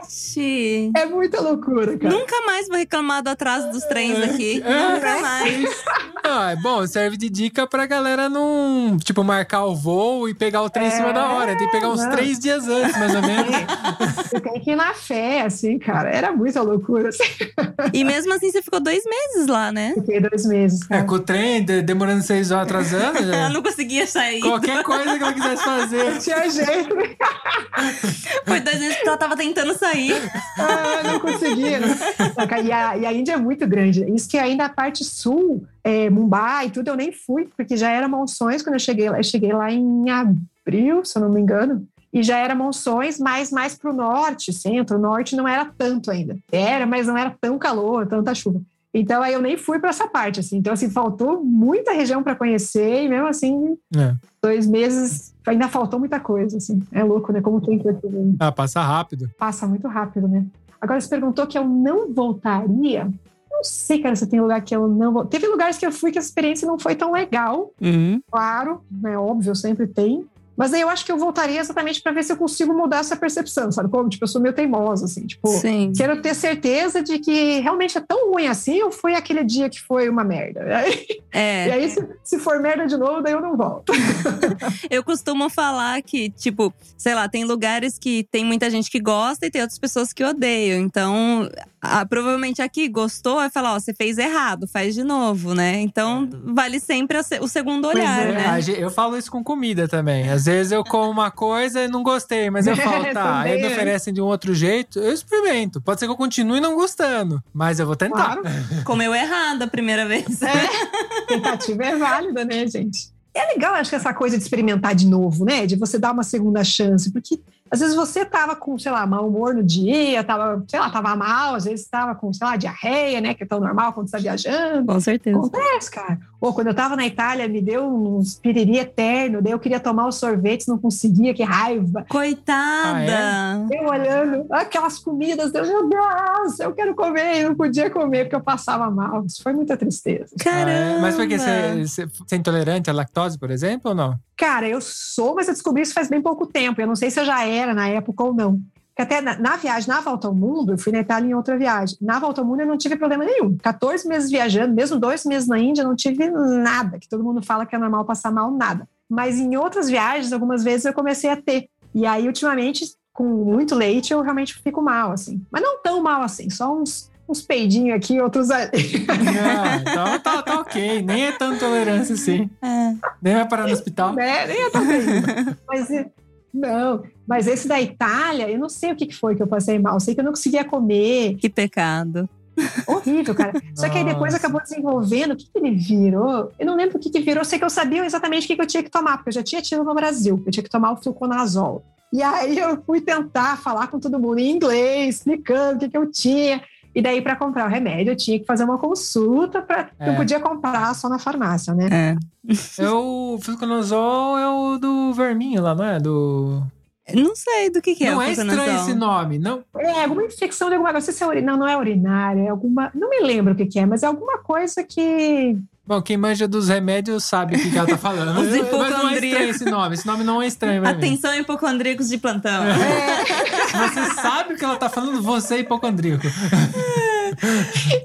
[SPEAKER 2] Gente.
[SPEAKER 1] É muita loucura, cara.
[SPEAKER 2] Nunca mais vou reclamar do atraso dos trens aqui.
[SPEAKER 3] É.
[SPEAKER 2] Nunca mais.
[SPEAKER 3] Ah, é bom, serve de dica pra galera não, tipo, marcar o voo e pegar o trem em cima da hora. Tem que pegar uns
[SPEAKER 1] não.
[SPEAKER 3] três dias antes, mais ou menos.
[SPEAKER 1] Você tem que ir na fé, assim, cara. Era muita loucura. Assim.
[SPEAKER 2] E mesmo assim, você ficou dois meses lá, né?
[SPEAKER 1] Fiquei dois meses,
[SPEAKER 3] É,
[SPEAKER 1] cara.
[SPEAKER 3] com o trem de- demorando seis horas atrasando,
[SPEAKER 2] Ela
[SPEAKER 3] já-
[SPEAKER 2] não conseguia sair.
[SPEAKER 3] qualquer coisa que ela quisesse fazer.
[SPEAKER 1] Tinha jeito?
[SPEAKER 2] Foi dois meses que ela tava tentando sair.
[SPEAKER 1] Ah, não conseguia. né? Não, E a, e a Índia é muito grande. Isso que ainda a parte sul, é, Mumbai e tudo, eu nem fui, porque já era monções quando eu cheguei lá. Eu cheguei lá em abril, se eu não me engano. E já era monções, mas mais para o norte, centro, norte não era tanto ainda. Era, mas não era tão calor, tanta chuva. Então aí eu nem fui para essa parte, assim. Então, assim, faltou muita região para conhecer, e mesmo assim,
[SPEAKER 3] É.
[SPEAKER 1] dois meses ainda faltou muita coisa, assim. É louco, né? Como tem que
[SPEAKER 3] Ah, passa rápido.
[SPEAKER 1] passa muito rápido, né? Agora você perguntou que eu não voltaria. Não sei, cara, se tem lugar que eu não vou. Teve lugares que eu fui que a experiência não foi tão legal,
[SPEAKER 2] Uhum.
[SPEAKER 1] claro, né? Óbvio, sempre tem. Mas aí eu acho que eu voltaria exatamente para ver se eu consigo mudar essa percepção, sabe? Como, tipo, eu sou meio teimosa, assim, tipo,
[SPEAKER 2] Sim.
[SPEAKER 1] quero ter certeza de que realmente é tão ruim assim ou foi aquele dia que foi uma merda. E
[SPEAKER 2] É.
[SPEAKER 1] aí, se, se for merda de novo, daí eu não volto.
[SPEAKER 2] Eu costumo falar que, tipo, sei lá, tem lugares que tem muita gente que gosta e tem outras pessoas que odeiam. Então, ah, provavelmente aqui gostou, vai falar, ó, você fez errado, faz de novo, né? Então, vale sempre a o segundo olhar,
[SPEAKER 1] é.
[SPEAKER 2] né?
[SPEAKER 3] A Eu falo isso com comida também. Às vezes eu como uma coisa e não gostei, mas eu falo, tá, aí me
[SPEAKER 1] é.
[SPEAKER 3] oferecem de um outro jeito, eu experimento. Pode ser que eu continue não gostando, mas eu vou tentar.
[SPEAKER 1] Claro.
[SPEAKER 2] Comeu errado a primeira vez.
[SPEAKER 1] Tentativa é válida, né, gente? É legal, acho que essa coisa de experimentar de novo, né? De você dar uma segunda chance, porque às vezes você tava com, sei lá, mau humor no dia, tava, sei lá, tava mal, às vezes tava com, sei lá, diarreia, né? Que é tão normal quando você tá viajando.
[SPEAKER 2] Com certeza.
[SPEAKER 1] Acontece, cara. Ou quando eu tava na Itália, me deu uns piriri eterno, daí eu queria tomar os sorvetes, não conseguia, que raiva.
[SPEAKER 2] Coitada!
[SPEAKER 1] Eu olhando aquelas comidas, eu, meu Deus, eu quero comer, e não podia comer porque eu passava mal. Isso foi muita tristeza.
[SPEAKER 2] Caramba!
[SPEAKER 3] Ah, é? Mas por que você você é intolerante à lactose, por exemplo, ou não?
[SPEAKER 1] Cara, eu sou, mas eu descobri isso faz bem pouco tempo. Eu não sei se eu já era na época ou não. Porque até na, na viagem, na volta ao mundo, eu fui na Itália em outra viagem. Na volta ao mundo eu não tive problema nenhum. 14 meses viajando, mesmo dois meses na Índia, eu não tive nada. Que todo mundo fala que é normal passar mal, nada. Mas em outras viagens, algumas vezes eu comecei a ter. E aí, ultimamente, com muito leite, eu realmente fico mal, assim. Mas não tão mal assim, só uns, uns peidinhos aqui, outros ali.
[SPEAKER 3] Ah, então tá, tá ok. Nem é tanta tolerância assim.
[SPEAKER 2] É.
[SPEAKER 3] Nem vai parar no hospital.
[SPEAKER 1] né? Nem tô vendo. Mas não, mas esse da Itália, eu não sei o que foi que eu passei mal. Eu sei que eu não conseguia comer.
[SPEAKER 2] Que pecado.
[SPEAKER 1] Horrível, cara. Só que aí depois acabou desenvolvendo. O que, que ele virou? Eu não lembro o que, que virou. Eu sei que eu sabia exatamente o que, que eu tinha que tomar, porque eu já tinha tido no Brasil. Eu tinha que tomar o fluconazol. E aí eu fui tentar falar com todo mundo em inglês, explicando o que, que eu tinha. E daí, para comprar o remédio, eu tinha que fazer uma consulta. Pra...
[SPEAKER 3] É.
[SPEAKER 1] Não podia comprar só na farmácia, né?
[SPEAKER 2] É.
[SPEAKER 3] Eu, o fluconazol é o do verminho lá, não é? Do...
[SPEAKER 2] Não sei do que, que é
[SPEAKER 3] não é estranho esse nome. Não,
[SPEAKER 1] É, alguma infecção de alguma coisa. Não sei se é. Não, não é urinária, é alguma. Não me lembro o que, que é, mas é alguma coisa que.
[SPEAKER 3] Bom, quem manja dos remédios sabe o que, que ela tá falando.
[SPEAKER 2] Os
[SPEAKER 3] Mas não é estranho esse nome. Esse nome não é estranho pra mim.
[SPEAKER 2] Atenção, hipocondríacos de plantão.
[SPEAKER 3] Você sabe o que ela tá falando, você é hipocondríaco.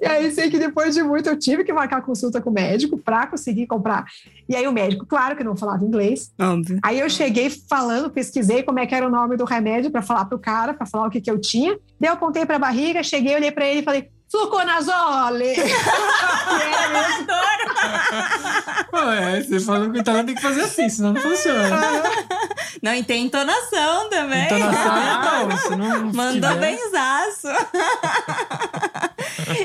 [SPEAKER 1] E aí sei que depois de muito eu tive que marcar consulta com o médico para conseguir comprar. E aí o médico, claro que não falava inglês.
[SPEAKER 2] Óbvio.
[SPEAKER 1] Aí eu cheguei falando, pesquisei como é que era o nome do remédio para falar pro cara, para falar o que que eu tinha. Daí eu apontei para a barriga, cheguei, olhei para ele e falei: "Fluconazole".
[SPEAKER 3] Pô, é, você falou que o italiano tem que fazer assim, senão não funciona.
[SPEAKER 2] Não, e tem entonação também.
[SPEAKER 3] Entonação é bom, não
[SPEAKER 2] Mandou
[SPEAKER 3] tiver-
[SPEAKER 2] benzaço.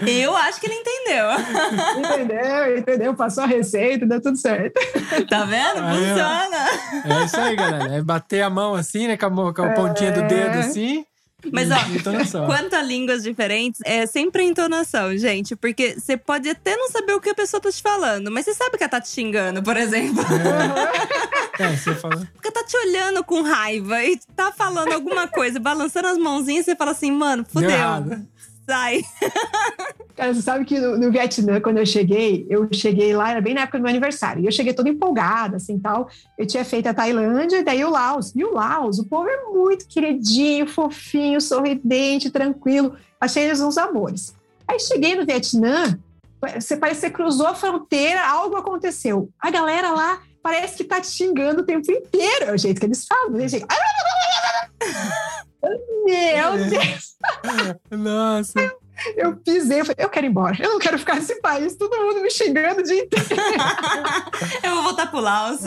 [SPEAKER 2] Eu acho que ele entendeu.
[SPEAKER 1] Entendeu? Entendeu? Passou a receita, deu tudo certo.
[SPEAKER 2] Tá vendo? Funciona.
[SPEAKER 3] É isso aí, galera. É bater a mão assim, né? Com a, com a pontinha do dedo assim.
[SPEAKER 2] Mas,
[SPEAKER 3] e-
[SPEAKER 2] ó. Quanto a línguas diferentes, é sempre a entonação, gente. Porque você pode até não saber o que a pessoa tá te falando, mas você sabe que ela tá te xingando, por exemplo.
[SPEAKER 3] É, você falou.
[SPEAKER 2] Porque tá te olhando com raiva e tá falando alguma coisa, balançando as mãozinhas, você fala assim, mano,
[SPEAKER 3] Deu
[SPEAKER 2] fudeu. Sai.
[SPEAKER 1] Cara, você sabe que no, no, Vietnã, quando eu cheguei, eu cheguei lá, era bem na época do meu aniversário. E eu cheguei toda empolgada, assim, tal. Eu tinha feito a Tailândia e daí o Laos. E o Laos, o povo é muito queridinho, fofinho, sorridente, tranquilo. Achei eles uns amores. Aí cheguei no Vietnã, você parece que você cruzou a fronteira, algo aconteceu. A galera lá parece que tá te xingando o tempo inteiro. É o jeito que eles falam, né? Meu Deus!
[SPEAKER 3] Nossa!
[SPEAKER 1] Eu pisei, eu falei, eu quero ir embora, eu não quero ficar nesse país, todo mundo me xingando o dia inteiro.
[SPEAKER 2] eu vou voltar pro Laos.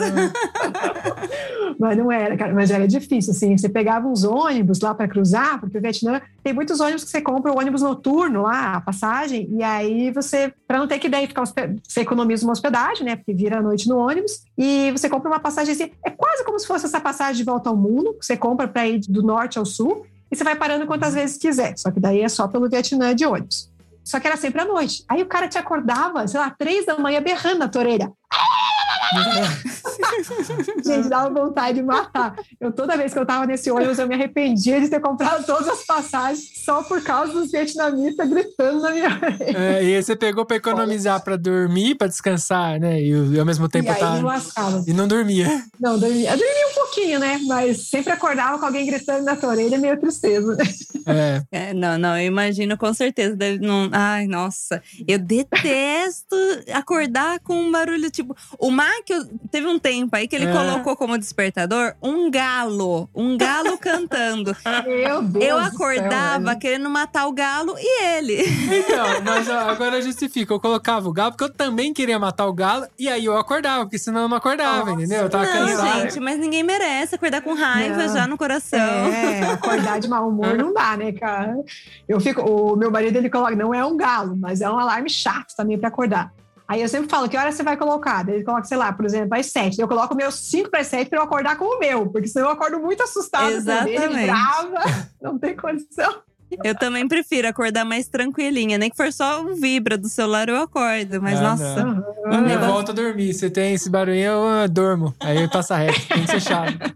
[SPEAKER 1] mas não era, cara, mas era difícil, assim, você pegava uns ônibus lá para cruzar, porque o Vietnã tem muitos ônibus que você compra o ônibus noturno lá, a passagem, e aí você, para não ter que daí ficar, você economiza uma hospedagem, né, porque vira a noite no ônibus, e você compra uma passagem assim, é quase como se fosse essa passagem de volta ao mundo, que você compra para ir do norte ao sul, e você vai parando quantas vezes quiser. Só que daí é só pelo Vietnã de ônibus. Só que era sempre à noite. Aí o cara te acordava, sei lá, três da manhã berrando na tua orelha. Gente, dava vontade de matar. Eu, toda vez que eu tava nesse ônibus, eu me arrependia de ter comprado todas as passagens só por causa dos vietnamitas gritando na minha orelha.
[SPEAKER 3] É, e aí você pegou para economizar para dormir, para descansar, né? E, e, ao mesmo tempo
[SPEAKER 1] e
[SPEAKER 3] tá... E não dormia.
[SPEAKER 1] Não, dormia. Eu dormia um pouquinho, né? Mas sempre acordava com alguém gritando na tua orelha, meio tristeza.
[SPEAKER 3] É.
[SPEAKER 2] é. Não, não, eu imagino com certeza. Deve, não, ai, nossa. Eu detesto acordar com um barulho tipo. O Mac, teve um tempo aí que ele é. colocou como despertador um galo. Um galo cantando.
[SPEAKER 1] Meu Deus.
[SPEAKER 2] Eu acordava céu, querendo matar o galo e ele.
[SPEAKER 3] Então, mas agora justifica. Eu colocava o galo porque eu também queria matar o galo e aí eu acordava, porque senão eu não acordava, Nossa. entendeu? Eu tava
[SPEAKER 2] não,
[SPEAKER 3] cansado.
[SPEAKER 2] gente, mas ninguém merece acordar com raiva não. já no coração.
[SPEAKER 1] É, acordar de mau humor não dá, né, cara? Eu fico. O meu marido ele coloca, não é um galo, mas é um alarme chato também para acordar. Aí eu sempre falo, que hora você vai colocar? Ele coloca, sei lá, por exemplo, às sete. Eu coloco o meu cinco para sete para eu acordar com o meu, porque senão eu acordo muito assustada.
[SPEAKER 2] Exatamente.
[SPEAKER 1] Ele brava, não tem condição.
[SPEAKER 2] Eu também prefiro acordar mais tranquilinha. Nem que for só um vibra do celular, eu acordo. Mas, ah, nossa.
[SPEAKER 3] Não. Eu volto a dormir. Se tem esse barulho, eu durmo. Aí passa reto. Tem que ser chato.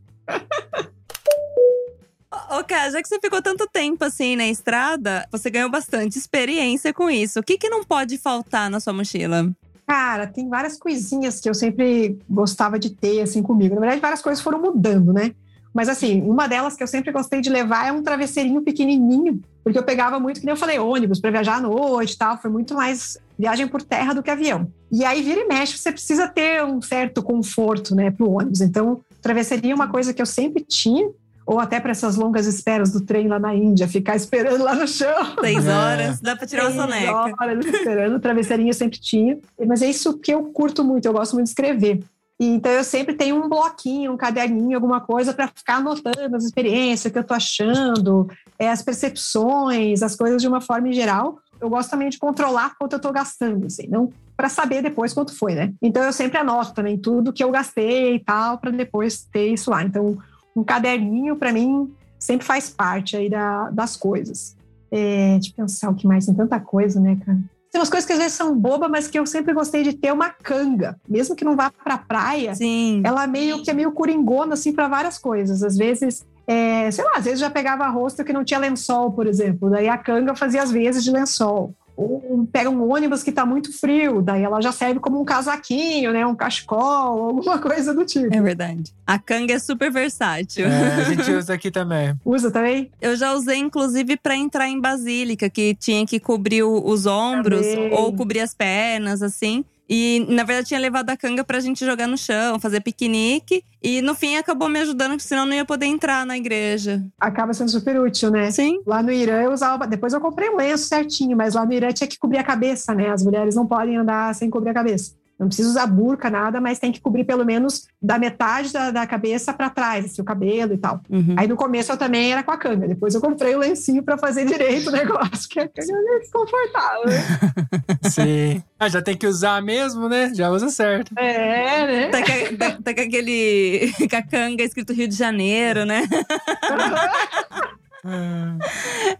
[SPEAKER 2] Ô, cara, já que você ficou tanto tempo assim na estrada, você ganhou bastante experiência com isso. O que, que não pode faltar na sua mochila?
[SPEAKER 1] Cara, tem várias coisinhas que eu sempre gostava de ter assim comigo. Na verdade, várias coisas foram mudando, né? Mas assim, uma delas que eu sempre gostei de levar é um travesseirinho pequenininho, porque eu pegava muito, que nem eu falei, ônibus para viajar à noite e tal, foi muito mais viagem por terra do que avião. E aí vira e mexe, você precisa ter um certo conforto, né, pro ônibus. Então, travesseirinho é uma coisa que eu sempre tinha ou até para essas longas esperas do trem lá na Índia, ficar esperando lá no chão.
[SPEAKER 2] Seis é. horas, dá para tirar uma soneca.
[SPEAKER 1] horas esperando, travesseirinho eu sempre tinha. Mas é isso que eu curto muito, eu gosto muito de escrever. Então eu sempre tenho um bloquinho, um caderninho, alguma coisa para ficar anotando as experiências, o que eu estou achando, é, as percepções, as coisas de uma forma em geral. Eu gosto também de controlar quanto eu estou gastando, assim, não para saber depois quanto foi, né? Então eu sempre anoto também tudo que eu gastei e tal, para depois ter isso lá. Então um caderninho, para mim, sempre faz parte aí da, das coisas. É, de pensar o que mais, tem tanta coisa, né, cara? Tem umas coisas que às vezes são bobas, mas que eu sempre gostei de ter uma canga. Mesmo que não vá pra praia,
[SPEAKER 2] Sim.
[SPEAKER 1] ela meio que é meio coringona, assim, para várias coisas. Às vezes, é, sei lá, às vezes já pegava rosto que não tinha lençol, por exemplo. Daí a canga fazia as vezes de lençol ou pega um ônibus que está muito frio, daí ela já serve como um casaquinho, né? Um cachecol, alguma coisa do tipo.
[SPEAKER 2] É verdade. A canga é super versátil.
[SPEAKER 3] É, a gente usa aqui também.
[SPEAKER 1] Usa também?
[SPEAKER 2] Eu já usei, inclusive, para entrar em Basílica, que tinha que cobrir os ombros também. ou cobrir as pernas, assim. E, na verdade, tinha levado a canga pra gente jogar no chão, fazer piquenique. E no fim acabou me ajudando, porque senão não ia poder entrar na igreja.
[SPEAKER 1] Acaba sendo super útil, né?
[SPEAKER 2] Sim.
[SPEAKER 1] Lá no Irã eu usava. Depois eu comprei um lenço certinho, mas lá no Irã tinha que cobrir a cabeça, né? As mulheres não podem andar sem cobrir a cabeça. Não precisa usar burca, nada, mas tem que cobrir pelo menos da metade da, da cabeça para trás, assim, o cabelo e tal. Uhum. Aí no começo eu também era com a canga. Depois eu comprei o lencinho para fazer direito o negócio, que a canga é desconfortável.
[SPEAKER 3] Né? Sim. Ah, já tem que usar mesmo, né? Já usa certo.
[SPEAKER 1] É, né?
[SPEAKER 2] Tá com, tá, tá com aquele. com a canga escrito Rio de Janeiro, né?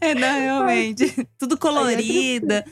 [SPEAKER 2] É, não, realmente. Tudo colorida.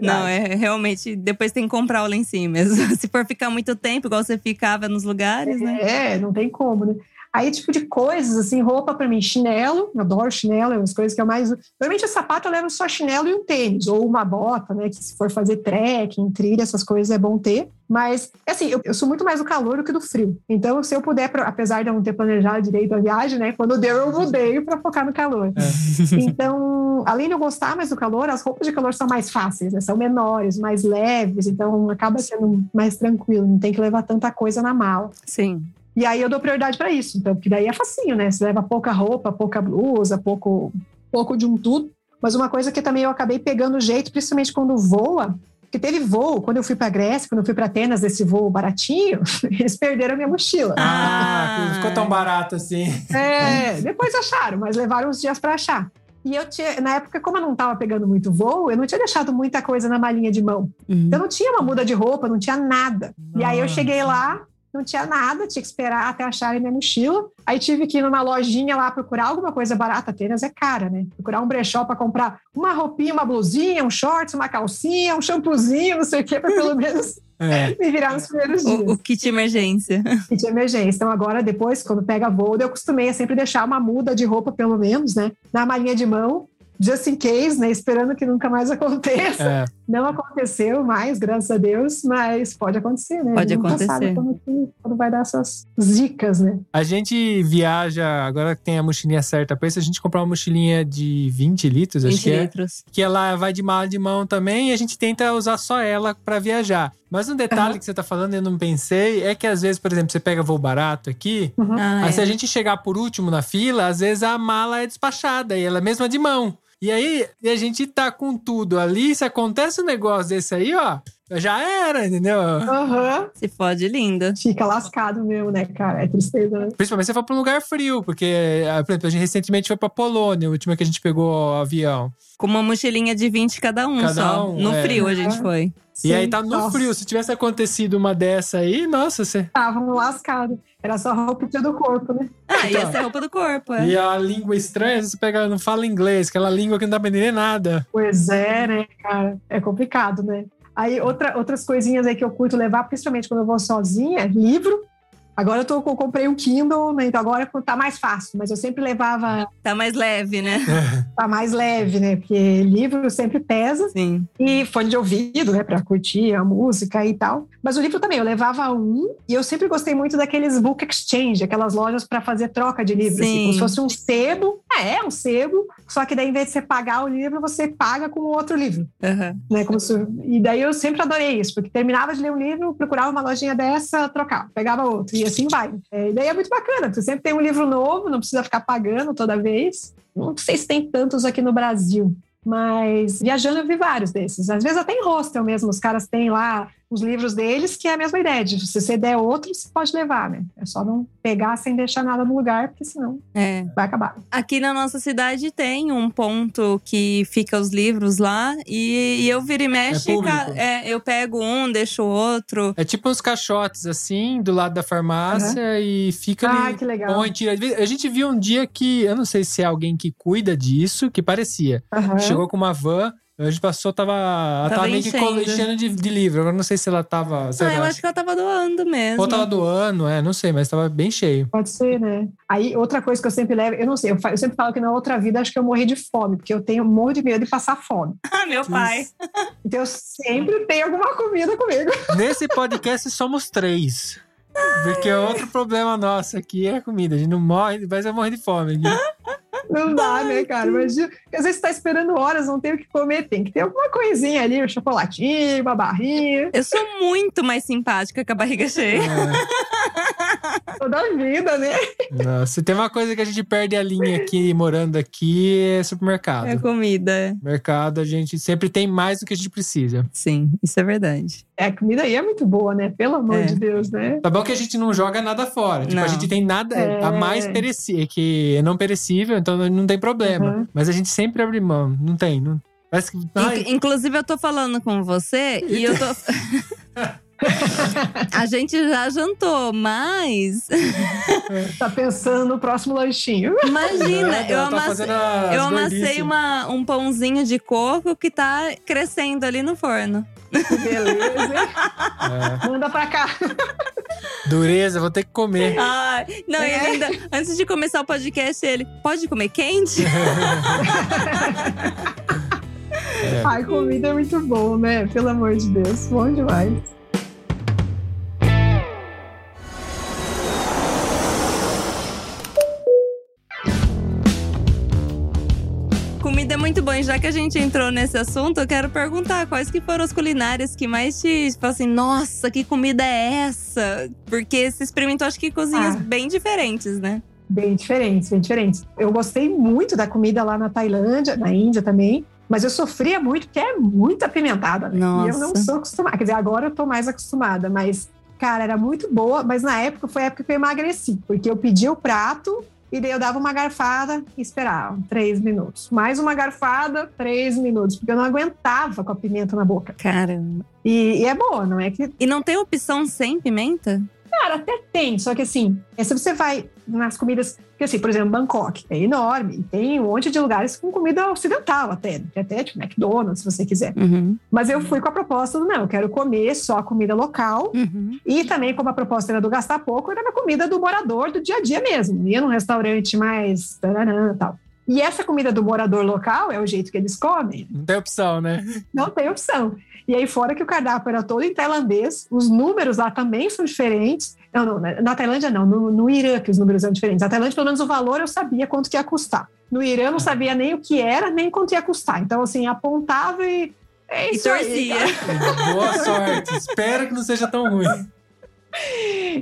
[SPEAKER 2] Não, é realmente. Depois tem que comprar o lencinho mesmo. Se for ficar muito tempo, igual você ficava nos lugares,
[SPEAKER 1] é,
[SPEAKER 2] né?
[SPEAKER 1] É, não tem como, né? Aí, tipo de coisas, assim, roupa pra mim, chinelo, eu adoro chinelo, é umas coisas que eu mais. Normalmente, o sapato eu levo só chinelo e um tênis, ou uma bota, né? Que se for fazer trekking, trilha, essas coisas é bom ter. Mas, assim, eu, eu sou muito mais do calor do que do frio. Então, se eu puder, pra- apesar de eu não ter planejado direito a viagem, né? Quando deu, eu mudei pra focar no calor. Então, além de eu gostar mais do calor, as roupas de calor são mais fáceis, né? São menores, mais leves, então acaba sendo mais tranquilo, não tem que levar tanta coisa na mala.
[SPEAKER 2] Sim.
[SPEAKER 1] E aí eu dou prioridade para isso, então, porque daí é facinho, né? Você leva pouca roupa, pouca blusa, pouco, pouco de um tudo. Mas uma coisa que também eu acabei pegando jeito, principalmente quando voa, porque teve voo, quando eu fui para Grécia, quando eu fui para Atenas, esse voo baratinho, eles perderam minha mochila.
[SPEAKER 3] Ah, ficou tão barato assim.
[SPEAKER 1] É, depois acharam, mas levaram uns dias para achar. E eu tinha, na época, como eu não estava pegando muito voo, eu não tinha deixado muita coisa na malinha de mão.
[SPEAKER 2] Uhum.
[SPEAKER 1] Então não tinha uma muda de roupa, não tinha nada. E aí eu cheguei lá, não tinha nada, tinha que esperar até acharem minha mochila. Aí tive que ir numa lojinha lá procurar alguma coisa barata. Atenas é cara, né? Procurar um brechó para comprar uma roupinha, uma blusinha, um shorts, uma calcinha, um shampoozinho, não sei o quê, para pelo menos
[SPEAKER 3] É.
[SPEAKER 1] me virar nos primeiros dias.
[SPEAKER 2] O, o kit emergência.
[SPEAKER 1] E de emergência. Então, agora, depois, quando pega voo, eu costumei sempre deixar uma muda de roupa, pelo menos, né? Na malinha de mão, just in case, né? Esperando que nunca mais aconteça.
[SPEAKER 3] É.
[SPEAKER 1] Não aconteceu mais, graças a Deus, mas pode acontecer, né?
[SPEAKER 2] Pode
[SPEAKER 1] Nunca
[SPEAKER 2] acontecer.
[SPEAKER 1] sabe que- vai dar essas zicas, né?
[SPEAKER 3] A gente viaja, agora que tem a mochilinha certa pra isso, a gente comprar uma mochilinha de 20 litros, acho
[SPEAKER 2] 20
[SPEAKER 3] que é.
[SPEAKER 2] litros.
[SPEAKER 3] Que ela vai de mala de mão também e a gente tenta usar só ela pra viajar. Mas um detalhe
[SPEAKER 1] Aham.
[SPEAKER 3] que você tá falando eu não pensei é que às vezes, por exemplo, você pega voo barato aqui,
[SPEAKER 2] Ah,
[SPEAKER 3] Aí
[SPEAKER 2] é.
[SPEAKER 3] se a gente chegar por último na fila, às vezes a mala é despachada e ela é mesma de mão. E aí e a gente tá com tudo ali, se acontece um negócio desse aí, ó, já era, entendeu?
[SPEAKER 1] Aham.
[SPEAKER 2] Se fode linda.
[SPEAKER 1] Fica lascado mesmo, né, cara? É tristeza, né?
[SPEAKER 3] Principalmente se for pra um lugar frio, porque, ah, por exemplo, a gente recentemente foi pra Polônia, a última que a gente pegou o avião.
[SPEAKER 2] Com uma mochilinha de 20 cada um
[SPEAKER 3] Cada
[SPEAKER 2] só.
[SPEAKER 3] um,
[SPEAKER 2] no
[SPEAKER 3] é.
[SPEAKER 2] frio a gente foi.
[SPEAKER 3] E aí tá
[SPEAKER 1] Sim,
[SPEAKER 3] no
[SPEAKER 1] nossa,
[SPEAKER 3] frio. Se tivesse acontecido uma dessa aí, nossa, você.
[SPEAKER 1] Estavam lascados. Era só a roupinha do corpo, né?
[SPEAKER 2] Ah, ia
[SPEAKER 3] Então.
[SPEAKER 2] ser a roupa do corpo, é.
[SPEAKER 3] E a língua estranha, você pega, não fala inglês, aquela língua que não dá pra entender nada.
[SPEAKER 1] Pois é, né, cara? É complicado, né? Aí, outra, outras coisinhas aí que eu curto levar, principalmente quando eu vou sozinha, livro. Agora eu, tô, eu comprei um Kindle, né? Então agora tá mais fácil, mas eu sempre levava
[SPEAKER 2] Tá mais leve, né?
[SPEAKER 1] tá mais leve, né? Porque livro sempre pesa.
[SPEAKER 2] Sim.
[SPEAKER 1] E fone de ouvido, né? Pra curtir a música e tal. Mas o livro também, eu levava um. E eu sempre gostei muito daqueles book exchange, aquelas lojas para fazer troca de livros. Assim,
[SPEAKER 2] Sim.
[SPEAKER 1] como se fosse um sebo. É, é um sebo. Só que daí, em vez de você pagar o livro, você paga com outro livro.
[SPEAKER 2] Aham.
[SPEAKER 1] Né? Como se... E daí eu sempre adorei isso, porque terminava de ler um livro, procurava uma lojinha dessa, trocava, pegava outro. E assim vai. É, e daí é muito bacana, você sempre tem um livro novo, não precisa ficar pagando toda vez. Não sei se tem tantos aqui no Brasil. Mas viajando eu vi vários desses. Às vezes até em hostel mesmo, os caras têm lá os livros deles, que é a mesma ideia. De se você der outro, você pode levar, né? É só não pegar sem deixar nada no lugar, porque senão
[SPEAKER 2] É.
[SPEAKER 1] vai acabar.
[SPEAKER 2] Aqui na nossa cidade tem um ponto que fica os livros lá e, e eu vira e mexe,
[SPEAKER 3] público.
[SPEAKER 2] ca- é, eu pego um, deixo o outro.
[SPEAKER 3] É tipo uns caixotes assim, do lado da farmácia e fica ali.
[SPEAKER 1] Ai, que legal.
[SPEAKER 3] Tira. A gente viu um dia que, eu não sei se é alguém que cuida disso, que parecia.
[SPEAKER 1] Aham.
[SPEAKER 3] Chegou com uma van, a gente passou, tava. Ela
[SPEAKER 2] Tava
[SPEAKER 3] tava meio que
[SPEAKER 2] enchendo.
[SPEAKER 3] de, de livro. Agora não sei se ela tava.
[SPEAKER 2] Ah, eu acho que ela tava doando mesmo.
[SPEAKER 3] Ou tava doando, é, não sei, mas tava bem cheio.
[SPEAKER 1] Pode ser, né? Aí, outra coisa que eu sempre levo, eu não sei, eu, eu sempre falo que na outra vida acho que eu morri de fome, porque eu tenho um monte de medo de passar fome.
[SPEAKER 2] Ah, meu pai.
[SPEAKER 1] Então eu sempre tenho alguma comida comigo.
[SPEAKER 3] Nesse podcast somos três. Porque outro problema nosso aqui é a comida. A gente não morre, mas vai morrer de fome. aqui.
[SPEAKER 1] Não dá, né, cara? Imagina, porque às vezes você tá esperando horas, não tem o que comer, tem que ter alguma coisinha ali, um chocolatinho, uma barrinha,
[SPEAKER 2] Eu sou muito mais simpática com a barriga cheia.
[SPEAKER 3] É.
[SPEAKER 1] toda a vida, né?
[SPEAKER 3] Não, se tem uma coisa que a gente perde a linha aqui, morando aqui, é supermercado.
[SPEAKER 2] É comida.
[SPEAKER 3] Mercado, a gente sempre tem mais do que a gente precisa.
[SPEAKER 2] Sim, isso é verdade.
[SPEAKER 1] É, a comida aí é muito boa, né? Pelo amor
[SPEAKER 2] É.
[SPEAKER 1] de Deus, né?
[SPEAKER 3] Tá bom que a gente não joga nada fora. Tipo,
[SPEAKER 2] Não.
[SPEAKER 3] a gente tem nada
[SPEAKER 1] É.
[SPEAKER 3] a mais perecível, que é não perecível, então não tem problema.
[SPEAKER 1] Uhum.
[SPEAKER 3] Mas a gente sempre abre mão. Não tem. Não... Parece que. Ai,
[SPEAKER 2] Inclusive, eu tô falando com você e eu tô. a gente já jantou, mas.
[SPEAKER 1] Tá pensando no próximo lanchinho.
[SPEAKER 2] Imagina, eu
[SPEAKER 3] tá
[SPEAKER 2] Eu amassei uma, um pãozinho de coco que tá crescendo ali no forno.
[SPEAKER 1] Que beleza, hein?
[SPEAKER 3] É.
[SPEAKER 1] Manda pra cá.
[SPEAKER 3] Dureza, vou ter que comer.
[SPEAKER 2] Ai, não, e
[SPEAKER 1] É.
[SPEAKER 2] ele ainda, antes de começar o podcast, ele pode comer quente?
[SPEAKER 1] Ai, comida é muito bom, né? Pelo amor de Deus. Bom demais.
[SPEAKER 2] Bom. E já que a gente entrou nesse assunto, eu quero perguntar quais que foram as culinárias que mais te falam assim, nossa, que comida é essa? Porque você experimentou, acho que cozinhas
[SPEAKER 1] Ah.
[SPEAKER 2] bem diferentes, né?
[SPEAKER 1] Bem diferentes, bem diferentes. Eu gostei muito da comida lá na Tailândia, na Índia também. Mas eu sofria muito, porque é muito apimentada. Né? E eu não
[SPEAKER 2] Nossa.
[SPEAKER 1] sou acostumada. Quer dizer, agora eu tô mais acostumada. Mas, cara, era muito boa. Mas na época foi a época que eu emagreci. Porque eu pedi o prato e daí eu dava uma garfada e esperava três minutos. Mais uma garfada, três minutos. Porque eu não aguentava com a pimenta na boca.
[SPEAKER 2] Caramba.
[SPEAKER 1] E, e é boa, não é que
[SPEAKER 2] E não tem opção sem pimenta?
[SPEAKER 1] Cara, até tem, só que assim, é, se você vai nas comidas, porque assim, por exemplo, Bangkok é enorme, tem um monte de lugares com comida ocidental até, até tipo McDonald's, se você quiser.
[SPEAKER 2] Uhum.
[SPEAKER 1] Mas eu fui com a proposta do não, eu quero comer só comida local,
[SPEAKER 2] Uhum.
[SPEAKER 1] e também como a proposta era do gastar pouco, era na comida do morador do dia a dia mesmo, ia num restaurante mais taranã, tal. E essa comida do morador local é o jeito que eles comem,
[SPEAKER 3] Não tem opção, né?
[SPEAKER 1] não tem opção. E aí, fora que o cardápio era todo em tailandês, os números lá também são diferentes. Não, não, na na Tailândia não, no, no Irã que os números eram diferentes. Na Tailândia, pelo menos, o valor eu sabia quanto que ia custar. No Irã, eu não sabia nem o que era, nem quanto ia custar. Então, assim, apontava e. É
[SPEAKER 2] E
[SPEAKER 1] isso aí,
[SPEAKER 2] torcia.
[SPEAKER 1] cara.
[SPEAKER 3] Boa sorte. Espero que não seja tão ruim.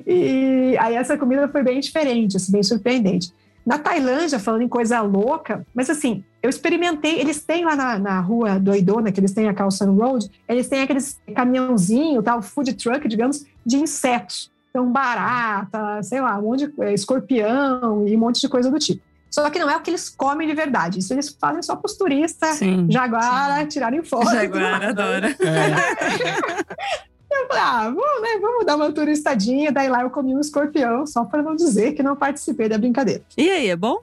[SPEAKER 1] E aí essa comida foi bem diferente, assim, bem surpreendente. Na Tailândia, falando em coisa louca, mas assim, eu experimentei, eles têm lá na, na rua doidona, que eles têm a Calçan Road, eles têm aqueles caminhãozinho, tal, food truck, digamos, de insetos. Então, barata, sei lá, um monte de é, escorpião e um monte de coisa do tipo. Só que não é o que eles comem de verdade. Isso eles fazem só para os turistas,
[SPEAKER 2] Sim.
[SPEAKER 1] jaguara, tirarem foto. tudo
[SPEAKER 2] Jaguar,
[SPEAKER 1] mais.
[SPEAKER 2] adora.
[SPEAKER 3] É.
[SPEAKER 1] Eu falei, ah, vamos, né, vamos dar uma turistadinha. Daí lá eu comi um escorpião, só para não dizer que não participei da brincadeira.
[SPEAKER 2] E aí, é bom?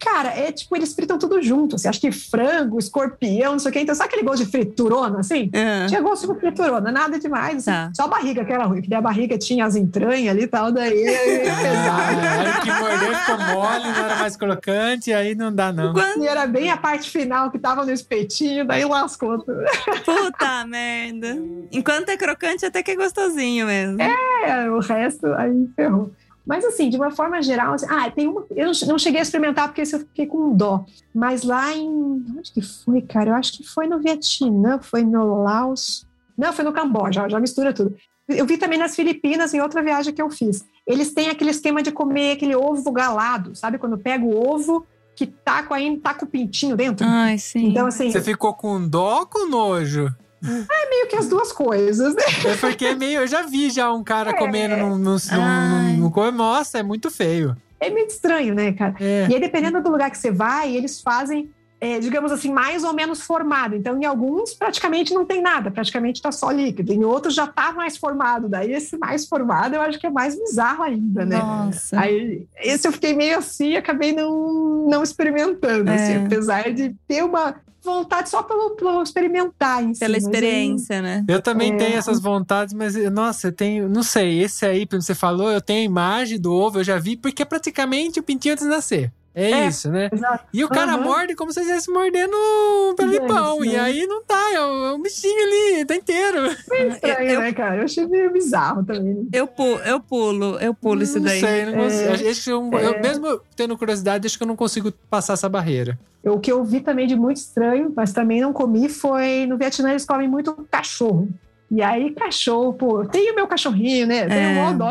[SPEAKER 1] Cara, é tipo, eles fritam tudo junto. Assim, acho que frango, escorpião, não sei o quê. Então, sabe aquele gosto de friturona, assim?
[SPEAKER 2] Ah.
[SPEAKER 1] Tinha gosto de friturona, nada demais. assim.
[SPEAKER 2] Tá.
[SPEAKER 1] Só a barriga que era ruim, porque a barriga tinha as entranhas ali e tal, daí é pesado.
[SPEAKER 3] Ah, a hora que mordeu ficou mole, não era mais crocante, aí não dá, não.
[SPEAKER 2] Quando-
[SPEAKER 1] E era bem a parte final que tava no espetinho, daí lascou tudo.
[SPEAKER 2] Puta merda. Enquanto é crocante, até que é gostosinho mesmo.
[SPEAKER 1] É, o resto aí ferrou. Mas assim, de uma forma geral, assim, ah, tem uma. Eu não- cheguei a experimentar porque eu fiquei com dó. Mas lá em. Onde que foi, cara? Eu acho que foi no Vietnã, foi no Laos. Não, foi no Camboja, já mistura tudo. Eu vi também nas Filipinas, em outra viagem que eu fiz. Eles têm aquele esquema de comer aquele ovo galado, sabe? Quando pega o ovo que tá com, aí, tá com o pintinho dentro.
[SPEAKER 2] Ai, sim.
[SPEAKER 1] Então, assim,
[SPEAKER 3] Você ficou com dó ou com nojo?
[SPEAKER 1] meio que as duas coisas, né?
[SPEAKER 3] É porque meio. Eu já vi já um cara comendo num. num,
[SPEAKER 2] Ai.
[SPEAKER 3] num, num nossa, é muito feio.
[SPEAKER 1] É meio estranho, né, cara?
[SPEAKER 3] É.
[SPEAKER 1] E aí, dependendo do lugar que você vai, eles fazem, é, digamos assim, mais ou menos formado. Então, em alguns, praticamente não tem nada, praticamente está só líquido. Em outros, já está mais formado. Daí, esse mais formado, eu acho que é mais bizarro ainda, né?
[SPEAKER 2] Nossa.
[SPEAKER 1] Aí, esse eu fiquei meio assim, acabei não, não experimentando,
[SPEAKER 2] É.
[SPEAKER 1] assim, apesar de ter uma vontade só pelo, pelo experimentar em si.
[SPEAKER 2] Pela
[SPEAKER 1] aí-
[SPEAKER 2] experiência, né?
[SPEAKER 3] Eu também
[SPEAKER 1] É.
[SPEAKER 3] tenho essas vontades, mas nossa, eu tenho, não sei, esse aí, como você falou, eu tenho a imagem do ovo, eu já vi, porque é praticamente o pintinho antes de nascer. É,
[SPEAKER 1] É.
[SPEAKER 3] isso, né?
[SPEAKER 1] Exato.
[SPEAKER 3] E o cara
[SPEAKER 1] Aham.
[SPEAKER 3] morde como se estivesse mordendo um pelipão.
[SPEAKER 1] Isso,
[SPEAKER 3] E aí não tá, é um, é um bichinho ali, tá inteiro.
[SPEAKER 1] Meio estranho,
[SPEAKER 2] Eu-
[SPEAKER 1] né, cara? Eu achei meio bizarro também.
[SPEAKER 2] Eu pulo, eu pulo, eu pulo isso daí.
[SPEAKER 3] sei, não consigo.
[SPEAKER 1] É.
[SPEAKER 3] Acho que eu, eu- mesmo tendo curiosidade, acho que eu não consigo passar essa barreira.
[SPEAKER 1] Eu- O que eu vi também de muito estranho, mas também não comi, foi no Vietnã eles comem muito cachorro. E aí, cachorro, pô, tem o meu cachorrinho, né? Tem
[SPEAKER 2] É.
[SPEAKER 1] um dó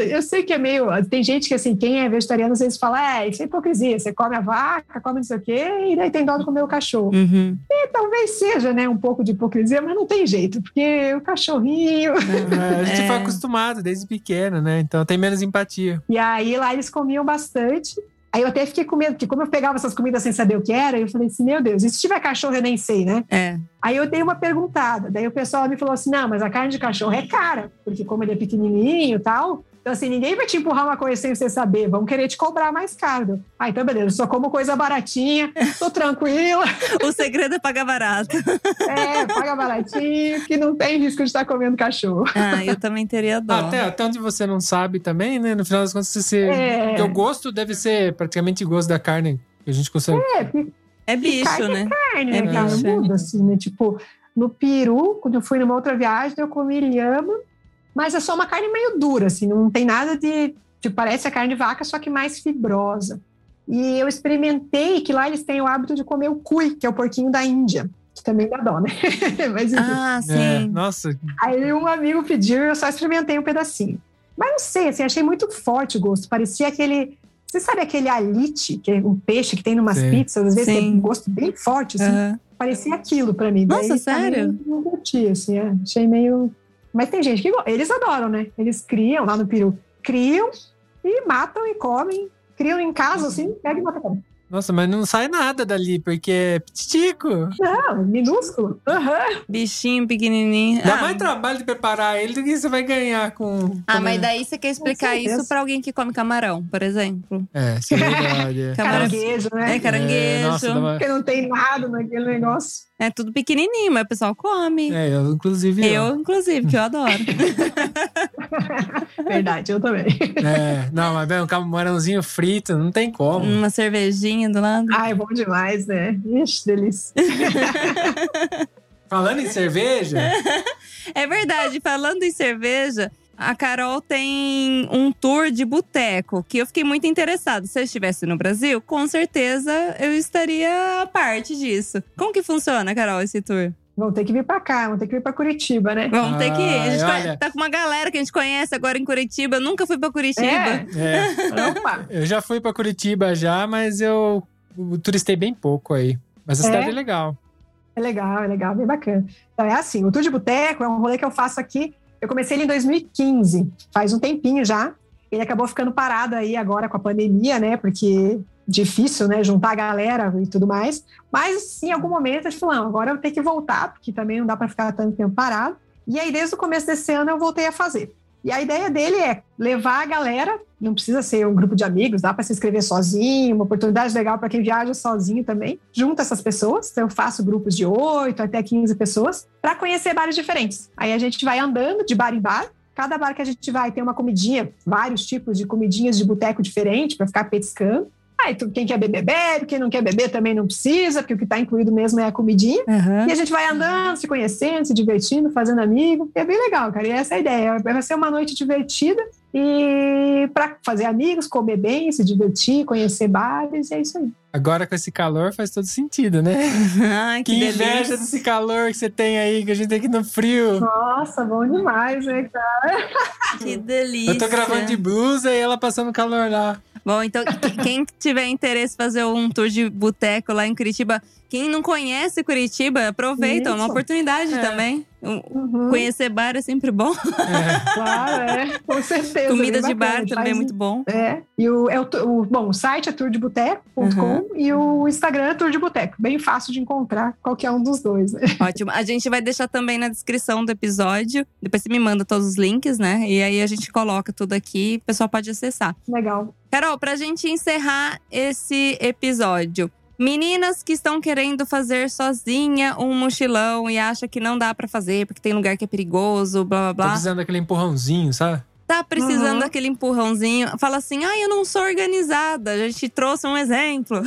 [SPEAKER 1] Eu sei que é meio. Tem gente que, assim, quem é vegetariano, às vezes fala, é, isso é hipocrisia. Você come a vaca, come não sei o quê, e daí tem dó de comer o cachorro.
[SPEAKER 2] Uhum.
[SPEAKER 1] E talvez seja, né, um pouco de hipocrisia, mas não tem jeito, porque o cachorrinho.
[SPEAKER 3] É, a gente
[SPEAKER 2] É.
[SPEAKER 3] foi acostumado desde pequeno, né? Então tem menos empatia.
[SPEAKER 1] E aí lá eles comiam bastante. Aí eu até fiquei com medo, porque como eu pegava essas comidas sem saber o que era, eu falei assim, meu Deus, e se tiver cachorro eu nem sei, né?
[SPEAKER 2] É.
[SPEAKER 1] Aí eu dei uma perguntada, daí o pessoal me falou assim, não, mas a carne de cachorro é cara, porque como ele é pequenininho e tal, Então, assim, ninguém vai te empurrar uma coisa sem você saber. Vão querer te cobrar mais caro. Ah, então beleza, eu só como coisa baratinha, tô tranquila.
[SPEAKER 2] O segredo é pagar barato.
[SPEAKER 1] É, paga baratinho, que não tem risco de estar comendo cachorro.
[SPEAKER 2] Ah, eu também teria dó.
[SPEAKER 3] Até, até onde você não sabe também, né? No final das contas, você.
[SPEAKER 1] É.
[SPEAKER 3] Porque o gosto deve ser praticamente o gosto da carne que a gente consegue.
[SPEAKER 1] É,
[SPEAKER 2] É bicho,
[SPEAKER 1] carne
[SPEAKER 2] né?
[SPEAKER 1] carne,
[SPEAKER 2] É
[SPEAKER 1] né, cara?
[SPEAKER 2] bicho, é.
[SPEAKER 1] Muda, assim, né? Tipo, no Peru, quando eu fui numa outra viagem, eu comi lhama, mas é só uma carne meio dura, assim, não tem nada de. Tipo, parece a carne de vaca, só que mais fibrosa. E eu experimentei que lá eles têm o hábito de comer o cui, que é o porquinho da Índia, que também dá dó, né? mas enfim.
[SPEAKER 2] Ah,
[SPEAKER 3] É,
[SPEAKER 2] sim.
[SPEAKER 3] nossa,
[SPEAKER 1] Aí um amigo pediu e eu só experimentei um pedacinho. Mas não sei, assim, achei muito forte o gosto. Parecia aquele. Você sabe aquele alite, que é um peixe que tem numas
[SPEAKER 3] Sim.
[SPEAKER 1] pizzas, às vezes
[SPEAKER 2] Sim.
[SPEAKER 1] tem um gosto bem forte, assim.
[SPEAKER 2] Aham.
[SPEAKER 1] Parecia aquilo pra mim.
[SPEAKER 2] Nossa,
[SPEAKER 1] Daí,
[SPEAKER 2] sério?
[SPEAKER 1] Não curti, assim, é. achei meio. Mas tem gente que eles adoram, né? Eles criam lá no Peru, criam e matam e comem. Criam em casa, assim, pega e mata.
[SPEAKER 3] nossa, mas não sai nada dali, porque é pititico.
[SPEAKER 1] Não, minúsculo. Aham.
[SPEAKER 2] Bichinho pequenininho.
[SPEAKER 3] Dá
[SPEAKER 2] ah,
[SPEAKER 3] mais trabalho de preparar ele do que você vai ganhar com.
[SPEAKER 2] ah,
[SPEAKER 3] com-
[SPEAKER 2] mas daí você quer explicar isso pra alguém que come camarão, por exemplo.
[SPEAKER 3] É, isso é verdade. é.
[SPEAKER 2] Camarão.
[SPEAKER 1] Caranguejo, né?
[SPEAKER 2] É caranguejo.
[SPEAKER 3] É, nossa, uma-
[SPEAKER 1] Porque não tem nada naquele negócio.
[SPEAKER 2] É tudo pequenininho, mas o pessoal come.
[SPEAKER 3] É, eu, inclusive.
[SPEAKER 2] Eu, inclusive, que eu adoro.
[SPEAKER 1] Verdade, eu também.
[SPEAKER 3] É, não, mas bem, um camarãozinho frito, não tem como.
[SPEAKER 2] Uma cervejinha do lado.
[SPEAKER 1] Ai, bom demais, né? Ixi, delícia.
[SPEAKER 3] Falando em cerveja,
[SPEAKER 2] É verdade, falando em cerveja, a Carol tem um tour de boteco que eu fiquei muito interessada. Se eu estivesse no Brasil, com certeza eu estaria a parte disso. Como que funciona, Carol, esse tour?
[SPEAKER 1] Vão ter que vir pra cá, vão ter que vir pra Curitiba, né?
[SPEAKER 2] Vamos ter que ir. A gente
[SPEAKER 3] olha.
[SPEAKER 2] tá com uma galera que a gente conhece agora em Curitiba. Eu nunca fui pra Curitiba.
[SPEAKER 1] É.
[SPEAKER 3] é,
[SPEAKER 1] Opa.
[SPEAKER 3] eu já fui pra Curitiba já, mas eu, eu turistei bem pouco aí. Mas a
[SPEAKER 1] É?
[SPEAKER 3] cidade é legal.
[SPEAKER 1] É legal, é legal, bem bacana. Então é assim, o Tour de Boteco é um rolê que eu faço aqui. Eu comecei ele em 2015, faz um tempinho já. Ele acabou ficando parado aí agora com a pandemia, né? Porque difícil, né? Juntar a galera e tudo mais. Mas em algum momento eu falei, não, agora eu tenho que voltar, porque também não dá para ficar tanto tempo parado. E aí, desde o começo desse ano, eu voltei a fazer. E a ideia dele é levar a galera, não precisa ser um grupo de amigos, dá para se inscrever sozinho, uma oportunidade legal para quem viaja sozinho também. Junta essas pessoas, então eu faço grupos de 8 até 15 pessoas, para conhecer bares diferentes. Aí a gente vai andando de bar em bar. Cada bar que a gente vai tem uma comidinha, vários tipos de comidinhas de boteco diferente para ficar petiscando. Aí tu- quem quer beber, bebe, quem não quer beber também não precisa, porque o que está incluído mesmo é a comidinha.
[SPEAKER 2] Aham.
[SPEAKER 1] E a gente vai andando, se conhecendo, se divertindo, fazendo amigo. É bem legal, cara. E essa é a ideia. Vai ser uma noite divertida e para fazer amigos, comer bem, se divertir, conhecer bares, e é isso aí.
[SPEAKER 3] Agora com esse calor faz todo sentido, né?
[SPEAKER 2] Ai, que,
[SPEAKER 3] Que,
[SPEAKER 2] delícia.
[SPEAKER 3] inveja desse calor que você tem aí, que a gente tem aqui no frio.
[SPEAKER 1] Nossa, bom demais, né, cara?
[SPEAKER 2] Que delícia.
[SPEAKER 3] Eu tô gravando de blusa e ela passando calor lá.
[SPEAKER 2] Bom, então, que- quem tiver interesse em fazer um tour de boteco lá em Curitiba, quem não conhece Curitiba, aproveita, é uma
[SPEAKER 1] Isso.
[SPEAKER 2] oportunidade
[SPEAKER 3] É.
[SPEAKER 2] também. Um-
[SPEAKER 1] Uhum,
[SPEAKER 2] Conhecer bar é sempre bom.
[SPEAKER 3] É.
[SPEAKER 1] Claro, é, com certeza.
[SPEAKER 2] Comida de
[SPEAKER 1] bacana.
[SPEAKER 2] bar também é muito bom.
[SPEAKER 1] É, e o, é o, o- bom, o site é tourdeboteco.com e o Instagram é Tour de Boteco. Bem fácil de encontrar qualquer um dos dois, né?
[SPEAKER 2] Ótimo. A gente vai deixar também na descrição do episódio. Depois você me manda todos os links, né? E aí a gente coloca tudo aqui, o pessoal pode acessar.
[SPEAKER 1] Legal.
[SPEAKER 2] Carol, pra gente encerrar esse episódio. Meninas que estão querendo fazer sozinha um mochilão e acha que não dá pra fazer porque tem lugar que é perigoso, blá blá blá.
[SPEAKER 3] precisando daquele empurrãozinho, sabe?
[SPEAKER 2] Tá precisando
[SPEAKER 1] Uhum.
[SPEAKER 2] daquele empurrãozinho. Fala assim: ah, eu não sou organizada. A gente trouxe um exemplo.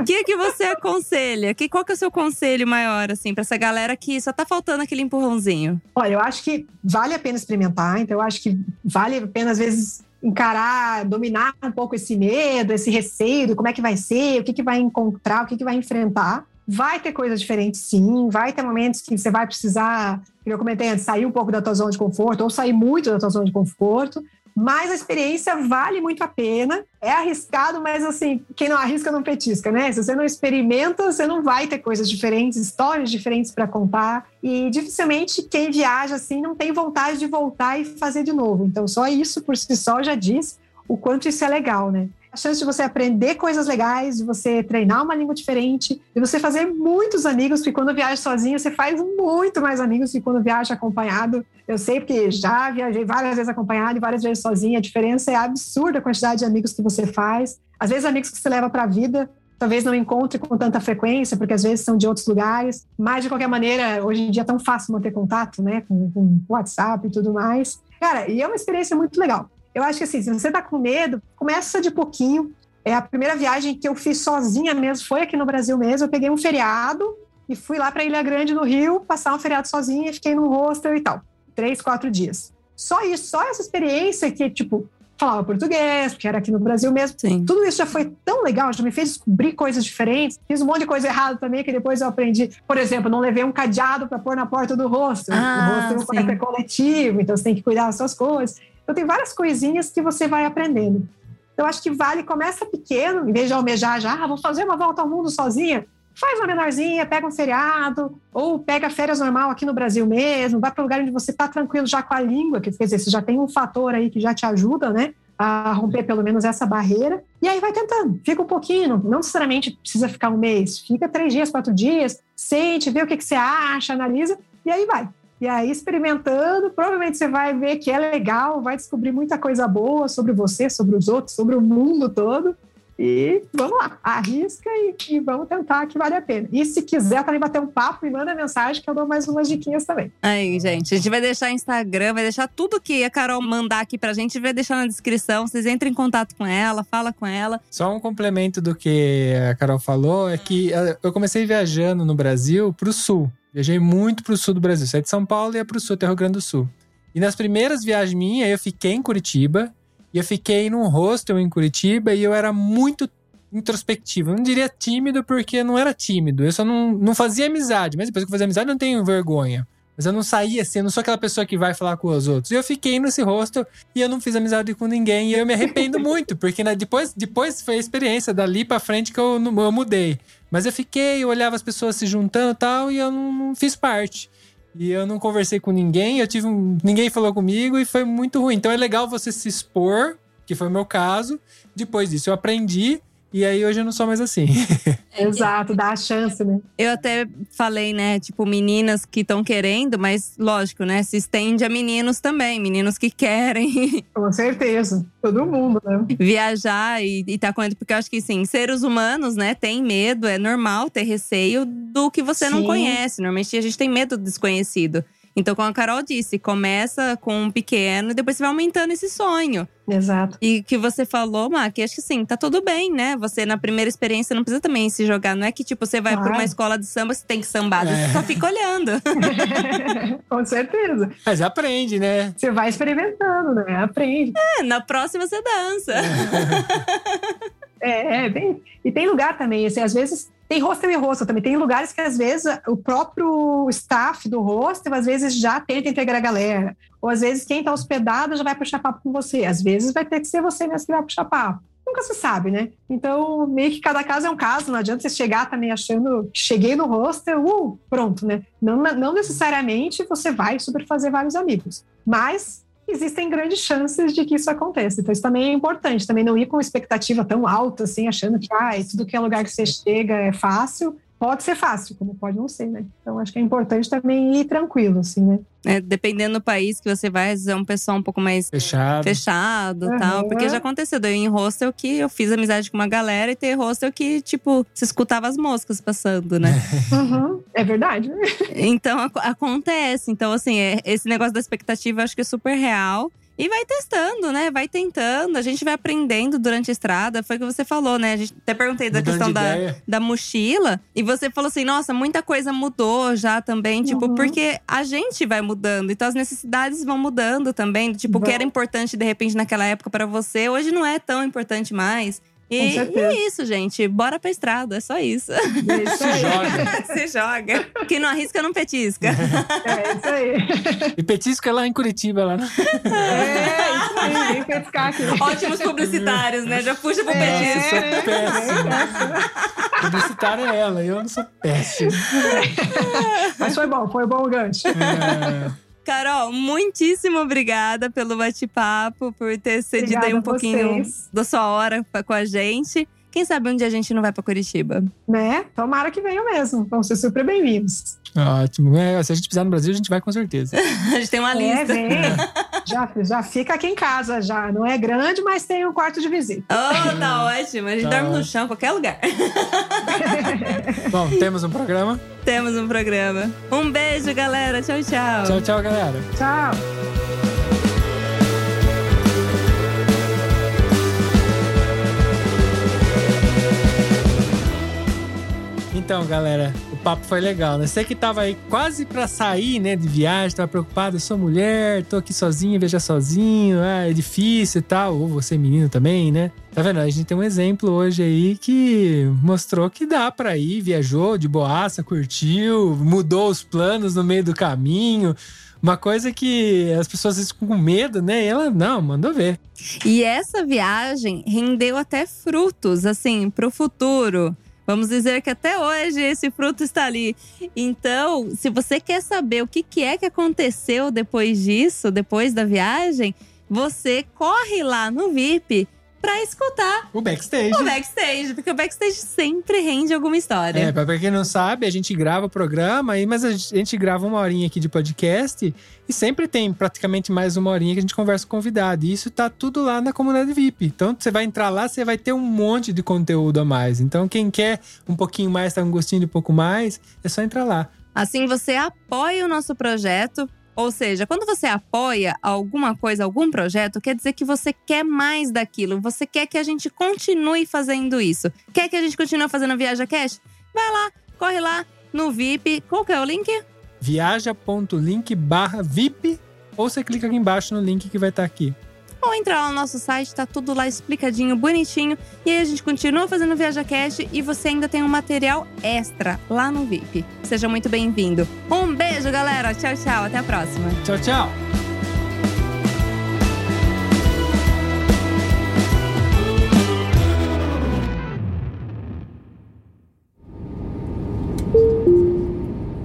[SPEAKER 2] O que, que você aconselha? Que, qual que é o seu conselho maior, assim, pra essa galera que só tá faltando aquele empurrãozinho?
[SPEAKER 1] Olha, eu acho que vale a pena experimentar, então eu acho que vale a pena, às vezes, encarar, dominar um pouco esse medo, esse receio como é que vai ser, o que, que vai encontrar, o que, que vai enfrentar. Vai ter coisas diferentes, sim. Vai ter momentos que você vai precisar, como eu comentei antes, sair um pouco da tua zona de conforto, ou sair muito da tua zona de conforto. Mas a experiência vale muito a pena. É arriscado, mas assim, quem não arrisca não petisca, né? Se você não experimenta, você não vai ter coisas diferentes, histórias diferentes para contar. E dificilmente quem viaja assim não tem vontade de voltar e fazer de novo. Então, só isso por si só já diz o quanto isso é legal, né? A chance de você aprender coisas legais, de você treinar uma língua diferente, de você fazer muitos amigos, porque quando viaja sozinho, você faz muito mais amigos que quando viaja acompanhado. Eu sei porque já viajei várias vezes acompanhado e várias vezes sozinha. A diferença é absurda a quantidade de amigos que você faz. Às vezes, amigos que você leva para a vida, talvez não encontre com tanta frequência, porque às vezes são de outros lugares. Mas, de qualquer maneira, hoje em dia é tão fácil manter contato, né, com, com WhatsApp e tudo mais. Cara, e é uma experiência muito legal. Eu acho que assim, se você tá com medo, começa de pouquinho. É a primeira viagem que eu fiz sozinha mesmo, foi aqui no Brasil mesmo. Eu peguei um feriado e fui lá para Ilha Grande, no Rio, passar um feriado sozinha, fiquei num hostel e tal. Três, quatro dias. Só isso, só essa experiência que, tipo, falava português, porque era aqui no Brasil mesmo.
[SPEAKER 2] Sim.
[SPEAKER 1] Tudo isso já foi tão legal, já me fez descobrir coisas diferentes. Fiz um monte de coisa errada também, que depois eu aprendi. Por exemplo, não levei um cadeado para pôr na porta do rosto.
[SPEAKER 2] Ah,
[SPEAKER 1] o rosto é um é coletivo, então você tem que cuidar das suas coisas. Então tem várias coisinhas que você vai aprendendo. Então acho que vale, começa pequeno, em vez de almejar já, ah, vou fazer uma volta ao mundo sozinha. Faz uma menorzinha, pega um feriado, ou pega férias normal aqui no Brasil mesmo, vai para um lugar onde você está tranquilo já com a língua, que, quer dizer, você já tem um fator aí que já te ajuda, né? A romper pelo menos essa barreira. E aí vai tentando, fica um pouquinho, não- necessariamente precisa ficar um mês, fica três dias, quatro dias, sente, vê o que, que você acha, analisa, e aí vai. E aí, experimentando, provavelmente você vai ver que é legal, vai descobrir muita coisa boa sobre você, sobre os outros, sobre o mundo todo. E vamos lá, arrisca e, e vamos tentar que vale a pena. E se quiser também bater um papo, me manda mensagem que eu dou mais umas diquinhas também.
[SPEAKER 2] Aí, gente, a gente vai deixar Instagram, vai deixar tudo que a Carol mandar aqui pra gente, vai deixar na descrição. Vocês entrem em contato com ela, fala com ela.
[SPEAKER 3] Só um complemento do que a Carol falou é que eh, eu comecei viajando no Brasil pro sul. Viajei muito pro sul do Brasil. Saí de São Paulo e ia pro sul, até Rio Grande do Sul. E nas primeiras viagens minhas, eu fiquei em Curitiba. E eu fiquei num hostel em Curitiba e eu era muito introspectivo. Eu não diria tímido, porque eu não era tímido. Eu só não, não fazia amizade. Mas depois que eu fazia amizade, eu não tenho vergonha. Mas eu não saía assim, eu não sou aquela pessoa que vai falar com os outros. E eu fiquei nesse hostel e eu não fiz amizade com ninguém. E eu me arrependo muito, porque né, depois, depois foi a experiência dali pra frente que eu, eu mudei. Mas eu fiquei, eu olhava as pessoas se juntando e tal, e eu não, não fiz parte. E eu não conversei com ninguém, eu tive um, ninguém falou comigo e foi muito ruim. Então é legal você se expor, que foi o meu caso. Depois disso eu aprendi e aí hoje eu não sou mais assim.
[SPEAKER 1] Exato, dá a chance, né?
[SPEAKER 2] Eu até falei, né, tipo, meninas que estão querendo, mas lógico, né, se estende a meninos também, meninos que querem
[SPEAKER 1] Com certeza. Todo mundo, né?
[SPEAKER 2] viajar e, e tá com medo, porque eu acho que sim, seres humanos, né, tem medo, é normal ter receio do que você não
[SPEAKER 1] Sim.
[SPEAKER 2] conhece. Normalmente a gente tem medo do desconhecido. Então, como a Carol disse, começa com um pequeno e depois você vai aumentando esse sonho.
[SPEAKER 1] Exato.
[SPEAKER 2] E que você falou, Mac, acho que sim, tá tudo bem, né? Você, na primeira experiência, não precisa também se jogar. Não é que, tipo, você vai pra
[SPEAKER 1] Claro.
[SPEAKER 2] uma escola de samba, você tem que sambar.
[SPEAKER 3] É.
[SPEAKER 2] Você só fica olhando.
[SPEAKER 1] Com certeza.
[SPEAKER 3] Mas aprende, né?
[SPEAKER 1] Você vai experimentando, né? Aprende.
[SPEAKER 2] É, na próxima você dança.
[SPEAKER 1] É, é bem. E tem lugar também, assim, às vezes tem hostel e hostel também. Tem lugares que às vezes o próprio staff do hostel às vezes já tenta integrar a galera. Ou às vezes quem está hospedado já vai puxar papo com você. Às vezes vai ter que ser você mesmo que vai puxar papo. Nunca se sabe, né? Então, meio que cada caso é um caso. Não adianta você chegar também achando que cheguei no hostel, uh, pronto, né? Não, não necessariamente você vai super fazer vários amigos. Mas existem grandes chances de que isso aconteça. Então, isso também é importante. Também não ir com expectativa tão alta, assim, achando que ah, tudo que é lugar que você chega é fácil. Pode ser fácil, como pode não ser, né? Então, acho que é importante também ir tranquilo, assim, né?
[SPEAKER 2] É, dependendo do país que você vai, às vezes é um pessoal um pouco mais
[SPEAKER 3] Fechado.
[SPEAKER 2] fechado e
[SPEAKER 1] Uhum.
[SPEAKER 2] tal. Porque já aconteceu, daí em hostel que eu fiz amizade com uma galera e tem hostel que, tipo, você escutava as moscas passando, né?
[SPEAKER 1] Uhum, é verdade, né?
[SPEAKER 2] Então ac- acontece. Então, assim, é- esse negócio da expectativa eu acho que é super real. E vai testando, né? Vai tentando. A gente vai aprendendo durante a estrada. Foi o que você falou, né? A gente até perguntei da
[SPEAKER 3] Mudando
[SPEAKER 2] questão da, da mochila. E você falou assim: nossa, muita coisa mudou já também. Tipo,
[SPEAKER 1] Uhum.
[SPEAKER 2] porque a gente vai mudando. Então as necessidades vão mudando também. Tipo, o que era importante de repente naquela época pra você, hoje não é tão importante mais. E, e é isso, gente. Bora pra estrada, é só isso.
[SPEAKER 1] É isso
[SPEAKER 3] Se joga.
[SPEAKER 2] Você joga. Quem não arrisca, não petisca.
[SPEAKER 1] É isso aí.
[SPEAKER 3] E petisca lá em Curitiba, lá. no-
[SPEAKER 1] É isso aí. Vem pescar aqui.
[SPEAKER 2] Ótimos publicitários, né? Já puxa pro
[SPEAKER 1] É.
[SPEAKER 2] petisco.
[SPEAKER 3] Eu sou péssimo. Publicitária é ela, eu não sou péssimo.
[SPEAKER 1] Mas foi bom, foi bom o gancho.
[SPEAKER 3] É.
[SPEAKER 2] Carol, muitíssimo obrigada pelo bate-papo, por ter cedido
[SPEAKER 1] Obrigada
[SPEAKER 2] aí um pouquinho
[SPEAKER 1] vocês.
[SPEAKER 2] da sua hora com a gente. Quem sabe um dia a gente não vai pra Curitiba?
[SPEAKER 1] Né? Tomara que venham mesmo. Vão ser super bem-vindos.
[SPEAKER 3] Ótimo. É, se a gente precisar no Brasil, a gente vai com certeza.
[SPEAKER 2] A gente tem uma
[SPEAKER 1] É,
[SPEAKER 2] lista.
[SPEAKER 1] vem. já, já fica aqui em casa, já. Não é grande, mas tem um quarto de visita.
[SPEAKER 2] Oh, tá ótimo. A gente
[SPEAKER 3] Tá
[SPEAKER 2] dorme no chão, qualquer lugar.
[SPEAKER 3] Bom, temos um programa.
[SPEAKER 2] Temos um programa. Um beijo, galera. Tchau, tchau.
[SPEAKER 3] Tchau, tchau, galera.
[SPEAKER 1] Tchau.
[SPEAKER 3] Então, galera, o papo foi legal, né? Você que tava aí quase pra sair, né, de viagem, tava preocupado, eu sou mulher, tô aqui sozinho, viajar sozinho, ah, é difícil e tal, ou você menino também, né? Tá vendo? A gente tem um exemplo hoje aí que mostrou que dá pra ir, viajou de boaça, curtiu, mudou os planos no meio do caminho. Uma coisa que as pessoas ficam com medo, né? E ela, não, mandou ver.
[SPEAKER 2] E essa viagem rendeu até frutos, assim, pro futuro. Vamos dizer que até hoje esse fruto está ali. Então, se você quer saber o que, que é que aconteceu depois disso, depois da viagem, você corre lá no VIP para escutar
[SPEAKER 3] O backstage.
[SPEAKER 2] o backstage, porque o backstage sempre rende alguma história.
[SPEAKER 3] É, pra pra quem não sabe, a gente grava o programa, aí, mas a gente grava uma horinha aqui de podcast e sempre tem praticamente mais uma horinha que a gente conversa com o convidado. E isso tá tudo lá na comunidade VIP. Então você vai entrar lá, você vai ter um monte de conteúdo a mais. Então quem quer um pouquinho mais, tá com gostinho de um pouco mais, é só entrar lá.
[SPEAKER 2] Assim você apoia o nosso projeto. Ou seja, quando você apoia alguma coisa, algum projeto, quer dizer que você quer mais daquilo. Você quer que a gente continue fazendo isso. Quer que a gente continue fazendo Viaja Cash? Vai lá, corre lá no VIP. Qual que é o link?
[SPEAKER 3] viaja.link barra VIP ou você clica aqui embaixo no link que vai estar aqui.
[SPEAKER 2] Ou entra lá no nosso site, tá tudo lá explicadinho, bonitinho. E aí a gente continua fazendo Viaja Cash e você ainda tem um material extra lá no VIP. Seja muito bem-vindo. Um beijo, galera. Tchau, tchau. Até a próxima.
[SPEAKER 3] Tchau, tchau!